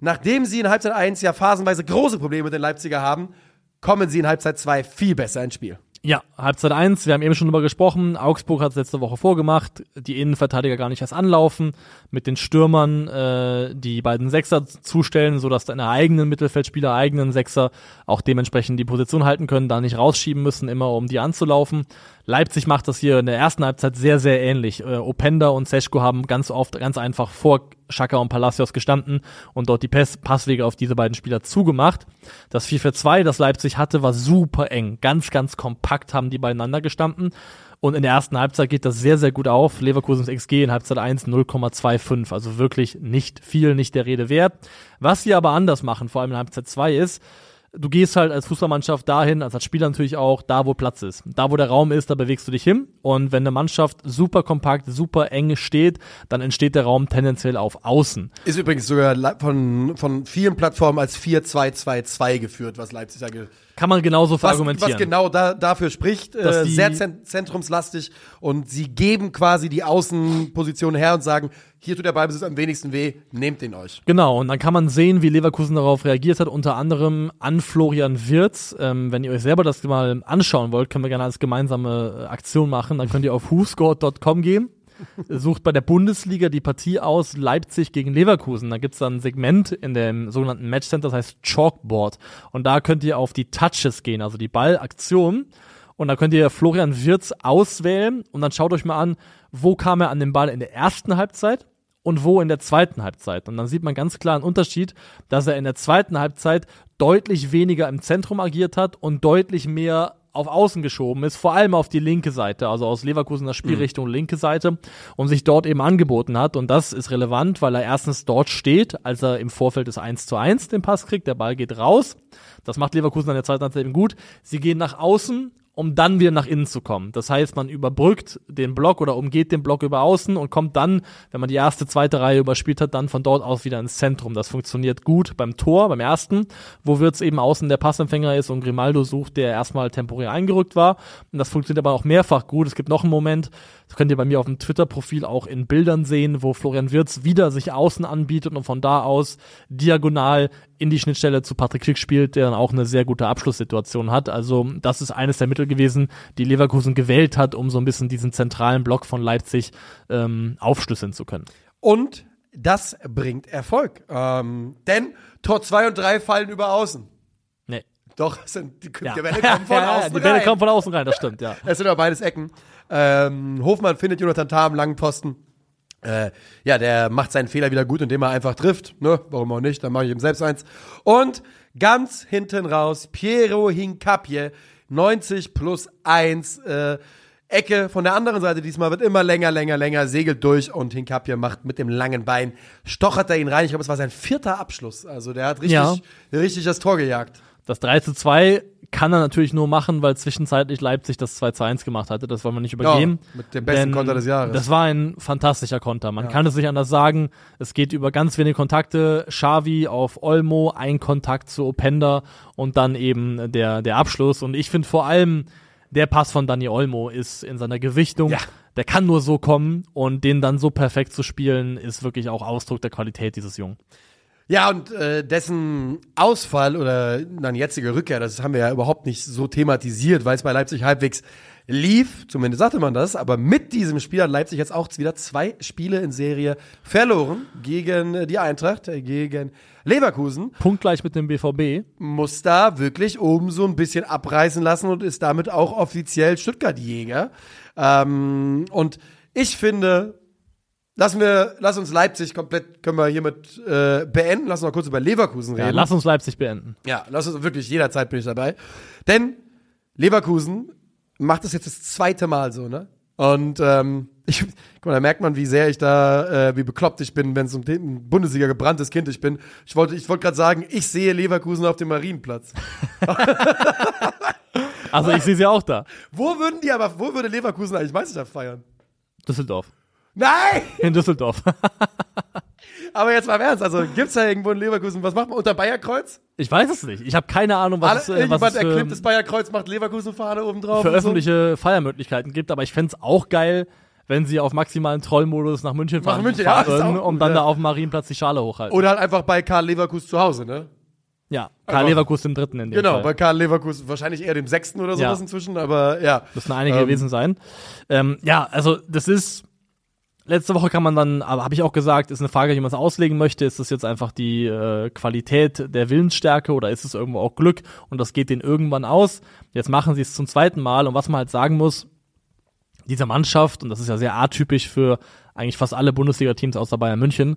nachdem sie in Halbzeit 1 ja phasenweise große Probleme mit den Leipziger haben, kommen sie in Halbzeit 2 viel besser ins Spiel. Ja, Halbzeit eins. wir haben eben schon drüber gesprochen. Augsburg hat es letzte Woche vorgemacht, die Innenverteidiger gar nicht erst anlaufen, mit den Stürmern äh, die beiden Sechser zustellen, sodass deine eigenen Mittelfeldspieler, eigenen Sechser auch dementsprechend die Position halten können, da nicht rausschieben müssen, immer um die anzulaufen. Leipzig macht das hier in der ersten Halbzeit sehr, sehr ähnlich. Äh, Openda und Seschko haben ganz oft ganz einfach vor Schaka und Palacios gestanden und dort die Pass Passwege auf diese beiden Spieler zugemacht. Das 4 für 2, das Leipzig hatte, war super eng. Ganz, ganz kompakt haben die beieinander gestanden. Und in der ersten Halbzeit geht das sehr, sehr gut auf. Leverkusens XG in Halbzeit 1 0,25. Also wirklich nicht viel, nicht der Rede wert. Was sie aber anders machen, vor allem in Halbzeit 2 ist, du gehst halt als Fußballmannschaft dahin, als als Spieler natürlich auch, da wo Platz ist. Da wo der Raum ist, da bewegst du dich hin. Und wenn eine Mannschaft super kompakt, super eng steht, dann entsteht der Raum tendenziell auf Außen. Ist übrigens sogar von, von vielen Plattformen als 4-2-2-2 geführt, was Leipzig ge- Kann man genauso was, verargumentieren. was genau da, dafür spricht. Äh, sehr zen zentrumslastig und sie geben quasi die Außenposition her und sagen, hier tut der Ballbesitz am wenigsten weh, nehmt den euch. Genau, und dann kann man sehen, wie Leverkusen darauf reagiert hat, unter anderem an Florian Wirz. Ähm, wenn ihr euch selber das mal anschauen wollt, können wir gerne als gemeinsame äh, Aktion machen. Dann könnt ihr auf whoscored.com gehen. Sucht bei der Bundesliga die Partie aus Leipzig gegen Leverkusen. Da gibt's dann ein Segment in dem sogenannten Matchcenter, das heißt Chalkboard. Und da könnt ihr auf die Touches gehen, also die Ballaktion. Und da könnt ihr Florian Wirz auswählen und dann schaut euch mal an, wo kam er an den Ball in der ersten Halbzeit und wo in der zweiten Halbzeit. Und dann sieht man ganz klar einen Unterschied, dass er in der zweiten Halbzeit deutlich weniger im Zentrum agiert hat und deutlich mehr auf Außen geschoben ist, vor allem auf die linke Seite, also aus Leverkusener Spielrichtung linke Seite und sich dort eben angeboten hat. Und das ist relevant, weil er erstens dort steht, als er im Vorfeld des 1 zu 1 den Pass kriegt, der Ball geht raus. Das macht Leverkusen in der zweiten Halbzeit eben gut. Sie gehen nach außen um dann wieder nach innen zu kommen. Das heißt, man überbrückt den Block oder umgeht den Block über außen und kommt dann, wenn man die erste, zweite Reihe überspielt hat, dann von dort aus wieder ins Zentrum. Das funktioniert gut beim Tor, beim ersten, wo Wirtz eben außen der Passempfänger ist und Grimaldo sucht, der erstmal temporär eingerückt war. Und das funktioniert aber auch mehrfach gut. Es gibt noch einen Moment, das könnt ihr bei mir auf dem Twitter-Profil auch in Bildern sehen, wo Florian Wirtz wieder sich außen anbietet und von da aus diagonal in die Schnittstelle zu Patrick Schick spielt, der dann auch eine sehr gute Abschlusssituation hat. Also das ist eines der Mittel gewesen, die Leverkusen gewählt hat, um so ein bisschen diesen zentralen Block von Leipzig ähm, aufschlüsseln zu können. Und das bringt Erfolg. Ähm, denn Tor 2 und 3 fallen über außen. Nee. Doch, sind, die, Ja. die Bälle kommen von Ja, ja, außen Die Bälle rein. kommen von außen rein, das stimmt, ja. Es sind aber beides Ecken. Ähm, Hofmann findet Jonathan Tah am langen Posten. Äh, ja, der macht seinen Fehler wieder gut, indem er einfach trifft. Ne? Warum auch nicht? Dann mache ich ihm selbst eins. Und ganz hinten raus, Piero Hincapie, 90 plus 1. Äh, Ecke von der anderen Seite diesmal wird immer länger, länger, länger, segelt durch und Hincapie macht mit dem langen Bein, stochert er ihn rein. Ich glaube, es war sein vierter Abschluss. Also der hat richtig, Ja. richtig das Tor gejagt. Das 3 zu 2 kann er natürlich nur machen, weil zwischenzeitlich Leipzig das 2 zu 1 gemacht hatte. Das wollen wir nicht übergehen. Ja, mit dem besten Konter des Jahres. Das war ein fantastischer Konter. Man kann es nicht anders sagen. Es geht über ganz wenige Kontakte. Xavi auf Olmo, ein Kontakt zu Openda und dann eben der, der Abschluss. Und ich finde vor allem, der Pass von Dani Olmo ist in seiner Gewichtung. Ja. Der kann nur so kommen und den dann so perfekt zu spielen, ist wirklich auch Ausdruck der Qualität dieses Jungen. Ja, und äh, dessen Ausfall oder dann jetzige Rückkehr, das haben wir ja überhaupt nicht so thematisiert, weil es bei Leipzig halbwegs lief, zumindest sagte man das, aber mit diesem Spiel hat Leipzig jetzt auch wieder zwei Spiele in Serie verloren gegen äh, die Eintracht, äh, gegen Leverkusen, Punktgleich mit dem BVB. muss da wirklich oben so ein bisschen abreißen lassen und ist damit auch offiziell Stuttgart-Jäger. Ähm, und ich finde, lassen wir, lass uns Leipzig komplett, können wir hiermit äh, beenden, lass uns noch kurz über Leverkusen reden. Ja, lass uns Leipzig beenden. Ja, lass uns wirklich, jederzeit bin ich dabei. Denn Leverkusen macht das jetzt das zweite Mal so, ne? Und ähm, ich, guck mal, da merkt man, wie sehr ich da, äh, wie bekloppt ich bin, wenn es um den Bundesliga gebranntes Kind ich bin. Ich wollte, ich wollte gerade sagen, ich sehe Leverkusen auf dem Marienplatz. Also ich sehe sie auch da. Wo würden die aber, wo würde Leverkusen eigentlich Meisterschaft feiern? Düsseldorf. Nein! In Düsseldorf. Aber jetzt mal im Ernst, also gibt's da irgendwo in Leverkusen, was macht man unter Bayerkreuz? Ich weiß es nicht. Ich habe keine Ahnung, was Alle, es, äh, was irgendjemand es erklimmt das Bayerkreuz, macht Leverkusen-Fahne oben drauf. für und so. öffentliche Feiermöglichkeiten gibt. Aber ich fänd's auch geil, wenn sie auf maximalen Trollmodus nach München Nach fahren, München, ja, fahren ist auch und gut, dann ja. da auf dem Marienplatz die Schale hochhalten. Oder halt einfach bei Karl Leverkusen zu Hause, ne? ja, Karl einfach- Leverkusen im dritten in dem Genau, Fall. bei Karl Leverkusen wahrscheinlich eher dem sechsten oder sowas Ja. inzwischen, aber ja. Müssen einige Ähm, gewesen sein. Ähm, ja, also das ist. Letzte Woche kann man dann, aber habe ich auch gesagt, ist eine Frage, wie man es auslegen möchte. Ist das jetzt einfach die äh, Qualität der Willensstärke oder ist es irgendwo auch Glück und das geht denen irgendwann aus? Jetzt machen sie es zum zweiten Mal und was man halt sagen muss, dieser Mannschaft, und das ist ja sehr atypisch für eigentlich fast alle Bundesliga-Teams außer Bayern München,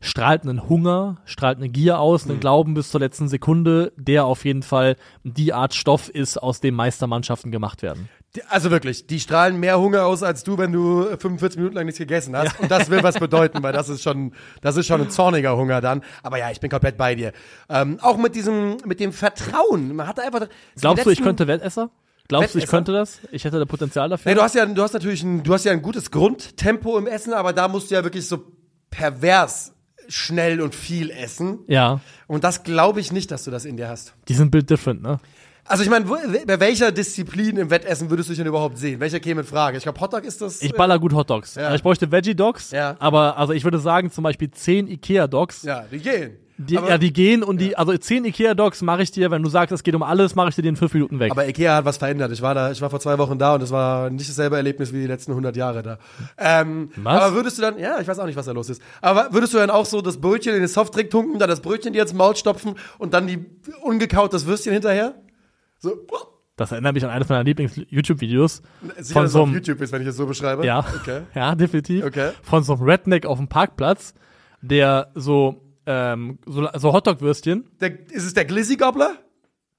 strahlt einen Hunger, strahlt eine Gier aus, einen Glauben bis zur letzten Sekunde, der auf jeden Fall die Art Stoff ist, aus dem Meistermannschaften gemacht werden. Also wirklich, die strahlen mehr Hunger aus als du, wenn du 45 Minuten lang nichts gegessen hast. Und das will was bedeuten, weil das ist schon, das ist schon ein zorniger Hunger dann. Aber ja, ich bin komplett bei dir. Ähm, auch mit diesem, mit dem Vertrauen. Man hatte einfach. Glaubst du, ich könnte Wettesser? Glaubst du, ich könnte das? Ich hätte da Potenzial dafür? Nee, du hast ja, du hast natürlich ein, du hast ja ein gutes Grundtempo im Essen, aber da musst du ja wirklich so pervers schnell und viel essen. ja, Und das glaube ich nicht, dass du das in dir hast. die sind build different, ne? Also ich meine, bei welcher Disziplin im Wettessen würdest du dich denn überhaupt sehen? Welcher käme in Frage? Ich glaube, Hotdog ist das. Ich baller gut Hot Dogs. Ja. Ich bräuchte Veggie Dogs, Ja. aber also ich würde sagen, zum Beispiel 10 Ikea Dogs. ja, die gehen. Die, aber, ja, die gehen und die, also 10 Ikea Dogs mache ich dir, wenn du sagst, es geht um alles, mache ich dir den in 5 Minuten weg. aber Ikea hat was verändert. Ich war da, ich war vor zwei Wochen da und es war nicht dasselbe Erlebnis wie die letzten 100 Jahre da. Ähm, Was? Aber würdest du dann, ja, ich weiß auch nicht, was da los ist. Aber würdest du dann auch so das Brötchen in den Softdrink tunken, dann das Brötchen dir ins Maul stopfen und dann die ungekaut das Würstchen hinterher? So, das erinnert mich an eines meiner Lieblings-YouTube-Videos. sicher, Von dass so einem, YouTube ist, wenn ich es so beschreibe. ja, Okay. ja, definitiv. Okay. Von so einem Redneck auf dem Parkplatz, der so, ähm, so, so Hotdog-Würstchen, Der, ist es der Glizzy-Gobbler?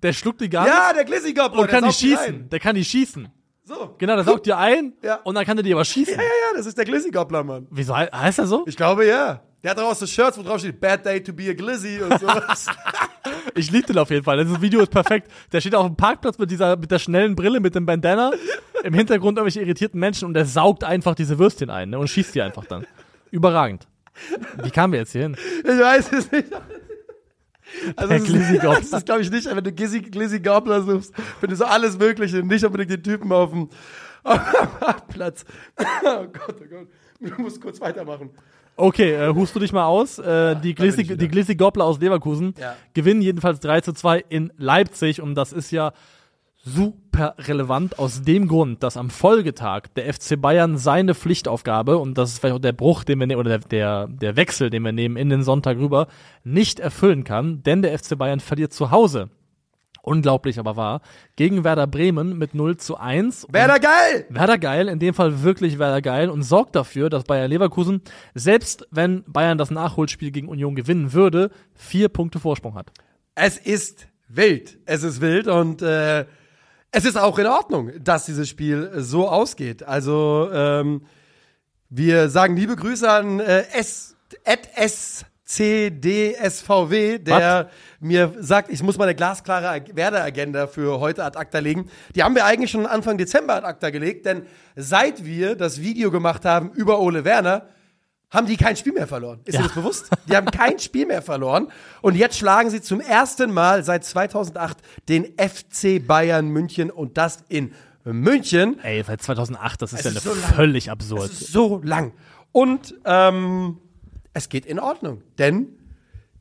der schluckt die gar Ja, der Glizzy-Gobbler. und kann der die schießen. Der kann die schießen. So. Genau, der saugt dir ein Ja. und dann kann er die aber schießen. Ja, ja, das ist der Glizzy-Gobbler, Mann. Wieso he- heißt er so? Ich glaube, ja. Der hat so Shirts, wo drauf steht, Bad Day to be a Glizzy und sowas. Ich liebe den auf jeden Fall. Das Video ist perfekt. Der steht auf dem Parkplatz mit dieser, mit der schnellen Brille, mit dem Bandana. Im Hintergrund irgendwelche irritierten Menschen und der saugt einfach diese Würstchen ein ne, und schießt die einfach dann. Überragend. Wie kamen wir jetzt hier hin? ich weiß es nicht. Also Der es ist- Glizzy-Gobbler. Das ist, glaube ich, nicht, wenn du Glizzy, Glizzy Gobbler suchst, findest du alles Mögliche, nicht unbedingt den Typen auf dem, auf dem Parkplatz. Oh Gott, oh Gott. Du musst kurz weitermachen. Okay, äh, hust du dich mal aus. Äh, die ich Glizzy, wieder. die Glizzy Gobbler aus Leverkusen Ja. gewinnen jedenfalls 3 zu 2 in Leipzig und das ist ja super relevant aus dem Grund, dass am Folgetag der FC Bayern seine Pflichtaufgabe, und das ist vielleicht auch der Bruch, den wir nehmen, oder der, der, der Wechsel, den wir nehmen in den Sonntag rüber, nicht erfüllen kann, denn der FC Bayern verliert zu Hause. Unglaublich aber wahr, gegen Werder Bremen mit 0 zu 1. Und- Wäre da geil! Werder geil, in dem Fall wirklich Werder geil und sorgt dafür, dass Bayer Leverkusen, selbst wenn Bayern das Nachholspiel gegen Union gewinnen würde, vier Punkte Vorsprung hat. Es ist wild. Es ist wild und äh, es ist auch in Ordnung, dass dieses Spiel so ausgeht. Also ähm, wir sagen liebe Grüße an äh, S, at S CDSVW, der mir sagt, ich muss meine glasklare Ag- Werder-Agenda für heute ad acta legen. Die haben wir eigentlich schon Anfang Dezember ad acta gelegt, denn seit wir das Video gemacht haben über Ole Werner, haben die kein Spiel mehr verloren. Ist Ja. dir das bewusst? Die haben kein Spiel mehr verloren. Und jetzt schlagen sie zum ersten Mal seit 2008 den FC Bayern München und das in München. Ey, seit 2008, das ist Es ja eine ist so völlig absurd. Das ist so lang. Und ähm, es geht in Ordnung, denn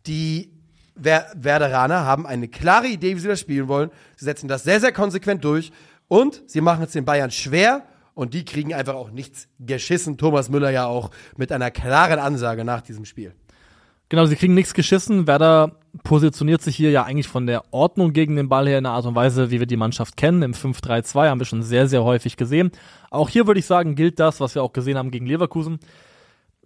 die Wer Werderaner haben eine klare Idee, wie sie das spielen wollen. Sie setzen das sehr, sehr konsequent durch und sie machen es den Bayern schwer und die kriegen einfach auch nichts geschissen. Thomas Müller ja auch mit einer klaren Ansage nach diesem Spiel. Genau, sie kriegen nichts geschissen. Werder positioniert sich hier ja eigentlich von der Ordnung gegen den Ball her in einer Art und Weise, wie wir die Mannschaft kennen. Im 5-3-2 haben wir schon sehr, sehr häufig gesehen. Auch hier würde ich sagen, gilt das, was wir auch gesehen haben gegen Leverkusen.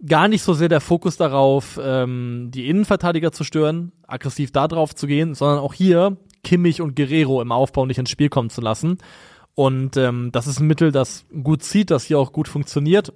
Gar nicht so sehr der Fokus darauf, ähm, die Innenverteidiger zu stören, aggressiv da drauf zu gehen, sondern auch hier Kimmich und Guerrero im Aufbau nicht ins Spiel kommen zu lassen. Und ähm, das ist ein Mittel, das gut zieht, das hier auch gut funktioniert.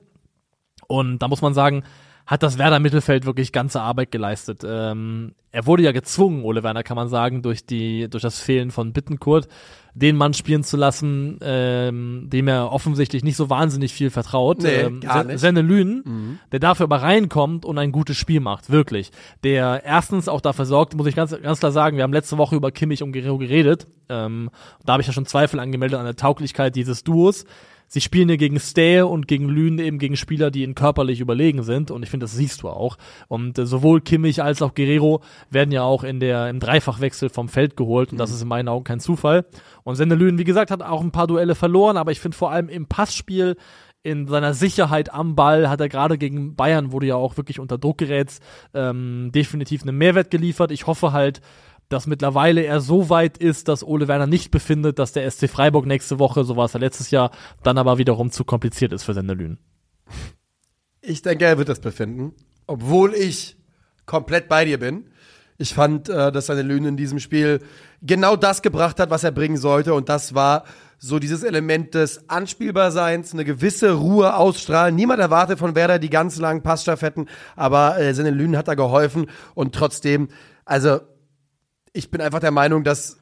Und da muss man sagen, hat das Werder Mittelfeld wirklich ganze Arbeit geleistet. Ähm, er wurde ja gezwungen, Ole Werner kann man sagen, durch die durch das Fehlen von Bittenkurt, den Mann spielen zu lassen, ähm, dem er offensichtlich nicht so wahnsinnig viel vertraut. Nee, ähm, gar nicht. Senne Lünen, der dafür aber reinkommt und ein gutes Spiel macht, wirklich. Der erstens auch dafür sorgt, muss ich ganz, ganz klar sagen, wir haben letzte Woche über Kimmich und Guerrero geredet. Ähm, da habe ich ja schon Zweifel angemeldet an der Tauglichkeit dieses Duos. Sie spielen hier gegen Stähe und gegen Lünen eben gegen Spieler, die ihnen körperlich überlegen sind. Und ich finde, das siehst du auch. Und äh, sowohl Kimmich als auch Guerrero werden ja auch in der, im Dreifachwechsel vom Feld geholt. Und das ist in meinen Augen kein Zufall. Und Sende Lünen, wie gesagt, hat auch ein paar Duelle verloren. Aber ich finde vor allem im Passspiel in seiner Sicherheit am Ball hat er gerade gegen Bayern, wo du ja auch wirklich unter Druck gerätst, ähm, definitiv einen Mehrwert geliefert. Ich hoffe halt, dass mittlerweile er so weit ist, dass Ole Werner nicht befindet, dass der SC Freiburg nächste Woche, so war es ja letztes Jahr, dann aber wiederum zu kompliziert ist für Sendelün. Ich denke, er wird das befinden, obwohl ich komplett bei dir bin. Ich fand, äh, dass seine Lüne in diesem Spiel genau das gebracht hat, was er bringen sollte. Und das war so dieses Element des Anspielbarseins, eine gewisse Ruhe ausstrahlen. Niemand erwartet von Werder die ganz langen Passstaffetten, aber äh, seine Lünen hat da geholfen. Und trotzdem, also ich bin einfach der Meinung, dass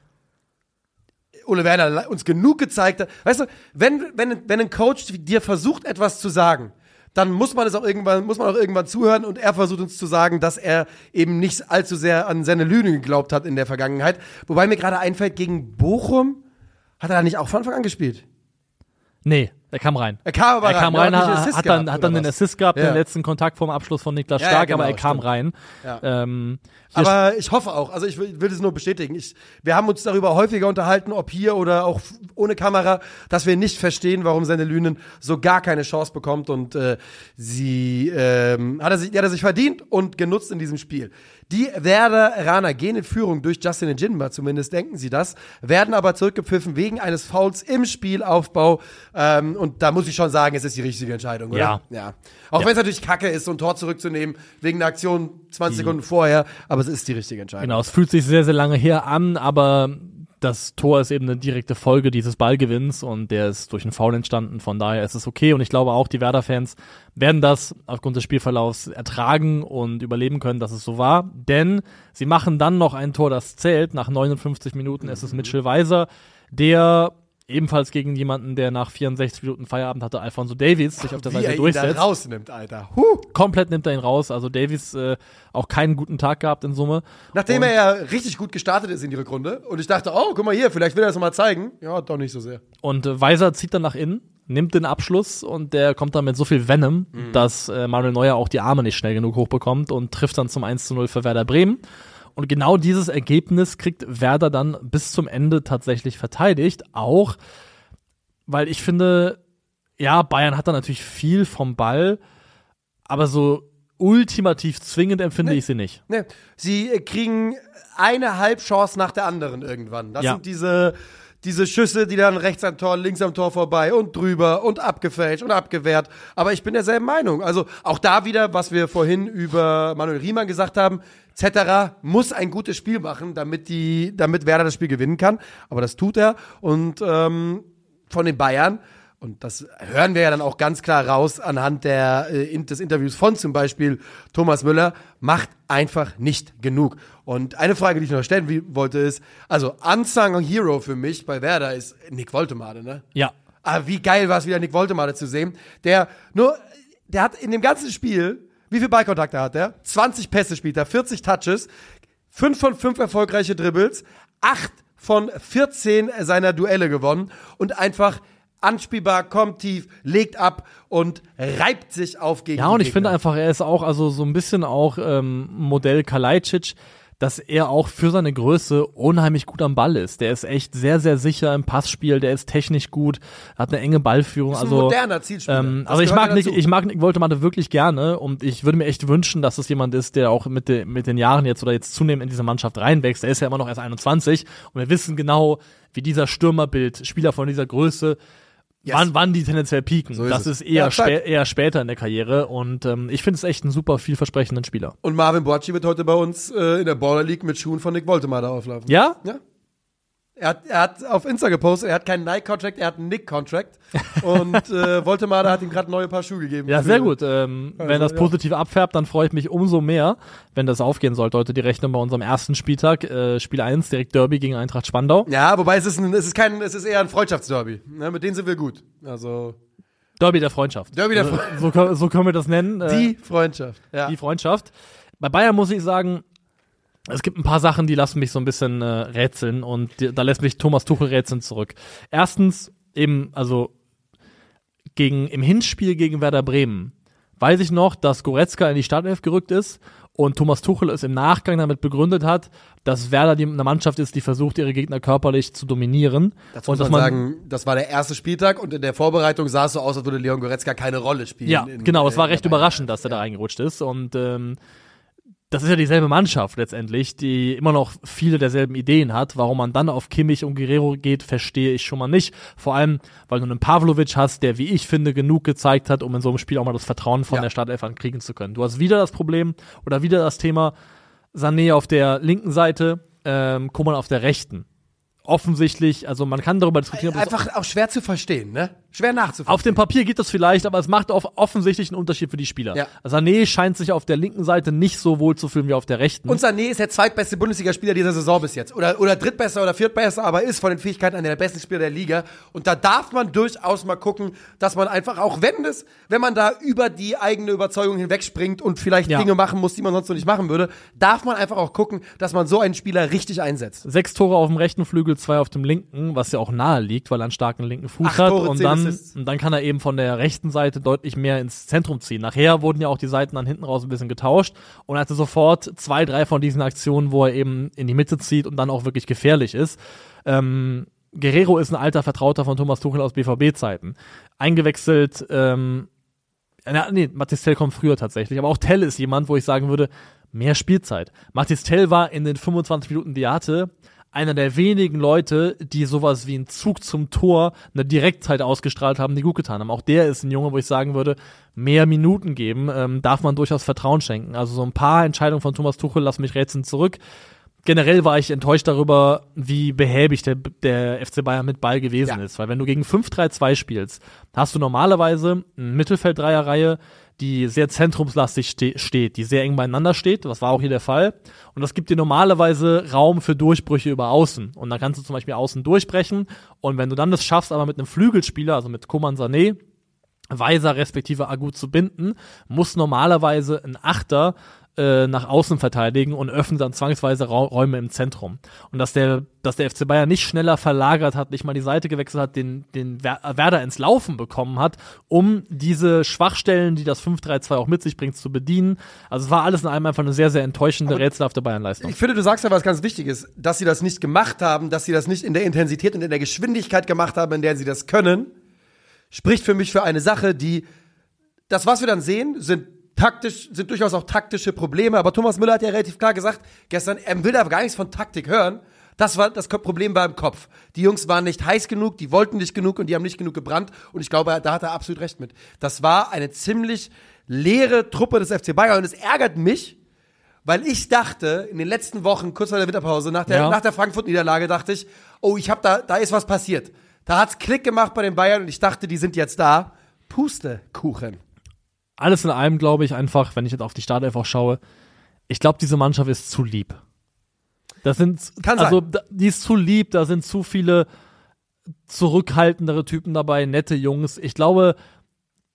Ole Werner uns genug gezeigt hat. Weißt du, wenn, wenn, wenn ein Coach dir versucht, etwas zu sagen, dann muss man es auch irgendwann, muss man auch irgendwann zuhören und er versucht uns zu sagen, dass er eben nicht allzu sehr an seine Lüne geglaubt hat in der Vergangenheit. Wobei mir gerade einfällt, gegen Bochum hat er da nicht auch von Anfang an gespielt. Nee, er kam rein. Er kam aber er kam rein, rein, er hat hat, dann, hat dann den? Assist gehabt, Ja. den letzten Kontakt vom Abschluss von Niklas Ja, Stark, ja, aber genau, er kam stimmt. rein. Ja. Ähm, Aber ich hoffe auch, also ich will, will es nur bestätigen. Ich, wir haben uns darüber häufiger unterhalten, ob hier oder auch ohne Kamera, dass wir nicht verstehen, warum seine Lünen so gar keine Chance bekommt und äh, sie ähm, hat er sich, hat er sich verdient und genutzt in diesem Spiel. Die Werderaner gehen in Führung durch Justin Njinba, zumindest denken sie das, werden aber zurückgepfiffen wegen eines Fouls im Spielaufbau. Ähm, und da muss ich schon sagen, es ist die richtige Entscheidung, oder? Ja. ja. Auch Ja. wenn es natürlich kacke ist, so ein Tor zurückzunehmen, wegen einer Aktion 20 Sekunden vorher, aber es ist die richtige Entscheidung. Genau, es fühlt sich sehr, sehr lange her an, aber das Tor ist eben eine direkte Folge dieses Ballgewinns und der ist durch einen Foul entstanden. Von daher ist es okay und ich glaube auch, die Werder-Fans werden das aufgrund des Spielverlaufs ertragen und überleben können, dass es so war. Denn sie machen dann noch ein Tor, das zählt. Nach 59 Minuten ist es Mitchell Weiser, der ebenfalls gegen jemanden, der nach 64 Minuten Feierabend hatte, Alfonso Davies, sich auf der Wie Seite er ihn da durchsetzt rausnimmt, Alter. Huh. komplett nimmt er ihn raus. Also Davies äh, auch keinen guten Tag gehabt in Summe. Nachdem Und- er ja richtig gut gestartet ist in die Rückrunde und ich dachte, oh, guck mal hier, vielleicht will er das nochmal zeigen. Ja, doch nicht so sehr. Und äh, Weiser zieht dann nach innen, nimmt den Abschluss und der kommt dann mit so viel Venom, dass äh, Manuel Neuer auch die Arme nicht schnell genug hochbekommt und trifft dann zum 1 zu 0 für Werder Bremen. Und genau dieses Ergebnis kriegt Werder dann bis zum Ende tatsächlich verteidigt. Auch, weil ich finde, ja, Bayern hat da natürlich viel vom Ball, aber so ultimativ zwingend empfinde ich sie nicht. Ne, sie kriegen eine Halbchance nach der anderen irgendwann. Das Ja. sind diese, diese Schüsse, die dann rechts am Tor, links am Tor vorbei und drüber und abgefälscht und abgewehrt. Aber ich bin derselben Meinung. Also auch da wieder, was wir vorhin über Manuel Riemann gesagt haben, Zetterer muss ein gutes Spiel machen, damit die, damit Werder das Spiel gewinnen kann. Aber das tut er. Und ähm, von den Bayern. Und das hören wir ja dann auch ganz klar raus anhand der, äh, des Interviews von zum Beispiel Thomas Müller, macht einfach nicht genug. Und eine Frage, die ich noch stellen wollte, ist, also Unsung Hero für mich bei Werder ist Nick Woltemade, ne? Ja. Aber wie geil war es wieder, Nick Woltemade zu sehen. Der nur, der hat in dem ganzen Spiel, wie viel Ballkontakte hat der? 20 Pässe spielt er, 40 Touches, 5 von 5 erfolgreiche Dribbles, 8 von 14 seiner Duelle gewonnen und einfach anspielbar, kommt tief, legt ab und reibt sich auf gegen Ja, und ich finde einfach, er ist auch, also so ein bisschen auch ähm, Modell Kalajdzic, dass er auch für seine Größe unheimlich gut am Ball ist. Der ist echt sehr, sehr sicher im Passspiel, der ist technisch gut, hat eine enge Ballführung. ist ein also, moderner Zielspieler. Ähm, also ich mag, Nick, ich mag Nick Woltemade wirklich gerne und ich würde mir echt wünschen, dass es jemand ist, der auch mit, de, mit den Jahren jetzt oder jetzt zunehmend in diese Mannschaft reinwächst. Er ist ja immer noch erst 21 und wir wissen genau, wie dieser Stürmerbild, Spieler von dieser Größe, Yes. wann, wann die tendenziell pieken. So ist das es. ist eher, Ja, spä eher später in der Karriere und ähm, ich finde es echt einen super vielversprechenden Spieler. Und Marvin Bocci wird heute bei uns äh, in der Baller League mit Schuhen von Nick Woltemade auflaufen. Ja? Ja. Er hat, er hat auf Insta gepostet, er hat keinen Nike-Contract, er hat einen Nick-Contract. Und äh, Woltemade hat ihm gerade neue Paar Schuhe gegeben. Ja, sehr gut. Ähm, wenn das ja. positiv abfärbt, dann freue ich mich umso mehr, wenn das aufgehen sollte. Heute die Rechnung bei unserem ersten Spieltag, äh, Spiel 1, direkt Derby gegen Eintracht Spandau. Ja, wobei es ist, ein, es ist kein, es ist eher ein Freundschaftsderby. Ne, mit denen sind wir gut. Also Derby der Freundschaft. Derby der so, so, können- so können wir das nennen. äh, die Freundschaft. Ja. die Freundschaft. Bei Bayern muss ich sagen, es gibt ein paar Sachen, die lassen mich so ein bisschen äh, rätseln und da lässt mich Thomas Tuchel rätseln zurück. Erstens eben, also gegen im Hinspiel gegen Werder Bremen weiß ich noch, dass Goretzka in die Startelf gerückt ist und Thomas Tuchel es im Nachgang damit begründet hat, dass Werder die, eine Mannschaft ist, die versucht, ihre Gegner körperlich zu dominieren. Dazu und muss man man sagen, das war der erste Spieltag und in der Vorbereitung sah es so aus, als würde Leon Goretzka keine Rolle spielen. Ja, in- genau, es war recht überraschend, dass er da reingerutscht ist. Und ähm, das ist ja dieselbe Mannschaft letztendlich, die immer noch viele derselben Ideen hat. Warum man dann auf Kimmich und Guerrero geht, verstehe ich schon mal nicht. Vor allem, weil du einen Pavlovic hast, der, wie ich finde, genug gezeigt hat, um in so einem Spiel auch mal das Vertrauen von Ja. der Startelf kriegen zu können. Du hast wieder das Problem oder wieder das Thema Sané auf der linken Seite, ähm, Koman auf der rechten. Offensichtlich, also man kann darüber diskutieren, Einfach auch schwer zu verstehen, ne? Schwer nachzuvollziehen. auf dem Papier geht das vielleicht, aber es macht off offensichtlich einen Unterschied für die Spieler. Ja. Sané scheint sich auf der linken Seite nicht so wohl zu fühlen wie auf der rechten. Und Sané ist der zweitbeste Bundesligaspieler dieser Saison bis jetzt. Oder, oder drittbester oder viertbester, aber ist von den Fähigkeiten einer der besten Spieler der Liga. Und da darf man durchaus mal gucken, dass man einfach, auch wenn das, wenn man da über die eigene Überzeugung hinwegspringt und vielleicht Ja. Dinge machen muss, die man sonst so nicht machen würde, darf man einfach auch gucken, dass man so einen Spieler richtig einsetzt. Sechs Tore auf dem rechten Flügel, zwei auf dem linken, was ja auch nahe liegt, weil er einen starken linken Fuß Acht hat. Tore, und dann, Assists. und dann kann er eben von der rechten Seite deutlich mehr ins Zentrum ziehen. Nachher wurden ja auch die Seiten dann hinten raus ein bisschen getauscht und er hatte sofort zwei, drei von diesen Aktionen, wo er eben in die Mitte zieht und dann auch wirklich gefährlich ist. Ähm, Guerrero ist ein alter Vertrauter von Thomas Tuchel aus BVB-Zeiten. Eingewechselt, ähm, na, nee, Mathis Tell kommt früher tatsächlich, aber auch Tell ist jemand, wo ich sagen würde, mehr Spielzeit. Mathis Tell war in den 25 Minuten, die er hatte, einer der wenigen Leute, die sowas wie einen Zug zum Tor, eine Direktzeit ausgestrahlt haben, die gut getan haben. Auch der ist ein Junge, wo ich sagen würde, mehr Minuten geben, ähm, darf man durchaus Vertrauen schenken. Also so ein paar Entscheidungen von Thomas Tuchel lassen mich rätseln zurück. Generell war ich enttäuscht darüber, wie behäbig der, der FC Bayern mit Ball gewesen Ja. ist. Weil wenn du gegen 5-3-2 spielst, hast du normalerweise eine Mittelfelddreierreihe, die sehr zentrumslastig ste steht, die sehr eng beieinander steht. Das war auch hier der Fall. Und das gibt dir normalerweise Raum für Durchbrüche über Außen. Und dann kannst du zum Beispiel Außen durchbrechen. Und wenn du dann das schaffst, aber mit einem Flügelspieler, also mit Koman Sané, Weiser respektive Agu zu binden, muss normalerweise ein Achter äh, nach außen verteidigen und öffnet dann zwangsweise Ra Räume im Zentrum. Und dass der, dass der FC Bayern nicht schneller verlagert hat, nicht mal die Seite gewechselt hat, den, den Wer Werder ins Laufen bekommen hat, um diese Schwachstellen, die das 5-3-2 auch mit sich bringt, zu bedienen. Also es war alles in allem einfach eine sehr, sehr enttäuschende, rätselhafte Bayernleistung. Ich finde, du sagst ja was ganz Wichtiges, dass sie das nicht gemacht haben, dass sie das nicht in der Intensität und in der Geschwindigkeit gemacht haben, in der sie das können, spricht für mich für eine Sache, die, das, was wir dann sehen, sind taktisch, sind durchaus auch taktische Probleme, aber Thomas Müller hat ja relativ klar gesagt, gestern, er will da gar nichts von Taktik hören. Das war das Problem war im Kopf. Die Jungs waren nicht heiß genug, die wollten nicht genug und die haben nicht genug gebrannt. Und ich glaube, da hat er absolut recht mit. Das war eine ziemlich leere Truppe des FC Bayern und es ärgert mich, weil ich dachte, in den letzten Wochen, kurz vor der Winterpause, nach der, Ja. nach der Frankfurt-Niederlage, dachte ich, oh, ich hab da, da ist was passiert. Da hat's Klick gemacht bei den Bayern und ich dachte, die sind jetzt da. Pustekuchen. Alles in allem glaube ich einfach, wenn ich jetzt auf die Startelf auch schaue, ich glaube, diese Mannschaft ist zu lieb. Das sind, Kann also, sein. die ist zu lieb, da sind zu viele zurückhaltendere Typen dabei, nette Jungs. Ich glaube,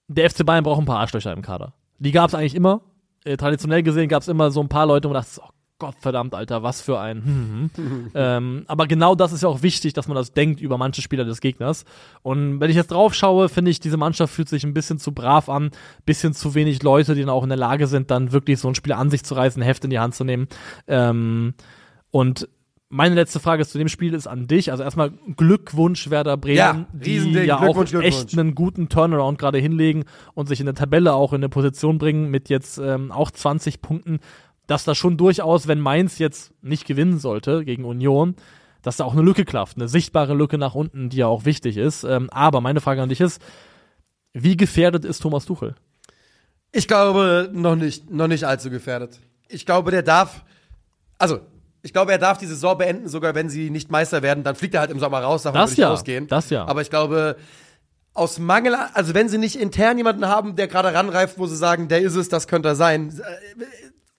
der FC Bayern braucht ein paar Arschlöcher im Kader. Die gab es eigentlich immer. Äh, traditionell gesehen gab es immer so ein paar Leute, wo man dachte, oh Gott verdammt, Alter, was für ein. Hm, hm. ähm, aber genau das ist ja auch wichtig, dass man das denkt über manche Spieler des Gegners. Und wenn ich jetzt drauf schaue, finde ich, diese Mannschaft fühlt sich ein bisschen zu brav an, bisschen zu wenig Leute, die dann auch in der Lage sind, dann wirklich so ein Spiel an sich zu reißen, ein Heft in die Hand zu nehmen. Ähm, und meine letzte Frage zu dem Spiel ist an dich. Also erstmal Glückwunsch Werder Bremen, Ja, die ja auch echt einen guten Turnaround gerade hinlegen und sich in der Tabelle auch in eine Position bringen mit jetzt ähm, auch 20 Punkten, dass da schon durchaus, wenn Mainz jetzt nicht gewinnen sollte gegen Union, dass da auch eine Lücke klafft, eine sichtbare Lücke nach unten, die ja auch wichtig ist. Ähm, aber meine Frage an dich ist, wie gefährdet ist Thomas Tuchel? Ich glaube, noch nicht, noch nicht allzu gefährdet. Ich glaube, der darf, also, ich glaube, er darf die Saison beenden, sogar wenn sie nicht Meister werden, dann fliegt er halt im Sommer raus, davon Das würde ja, ausgehen. das ja. Aber ich glaube, aus Mangel, also wenn sie nicht intern jemanden haben, der gerade ranreift, wo sie sagen, der ist es, das könnte er sein, äh,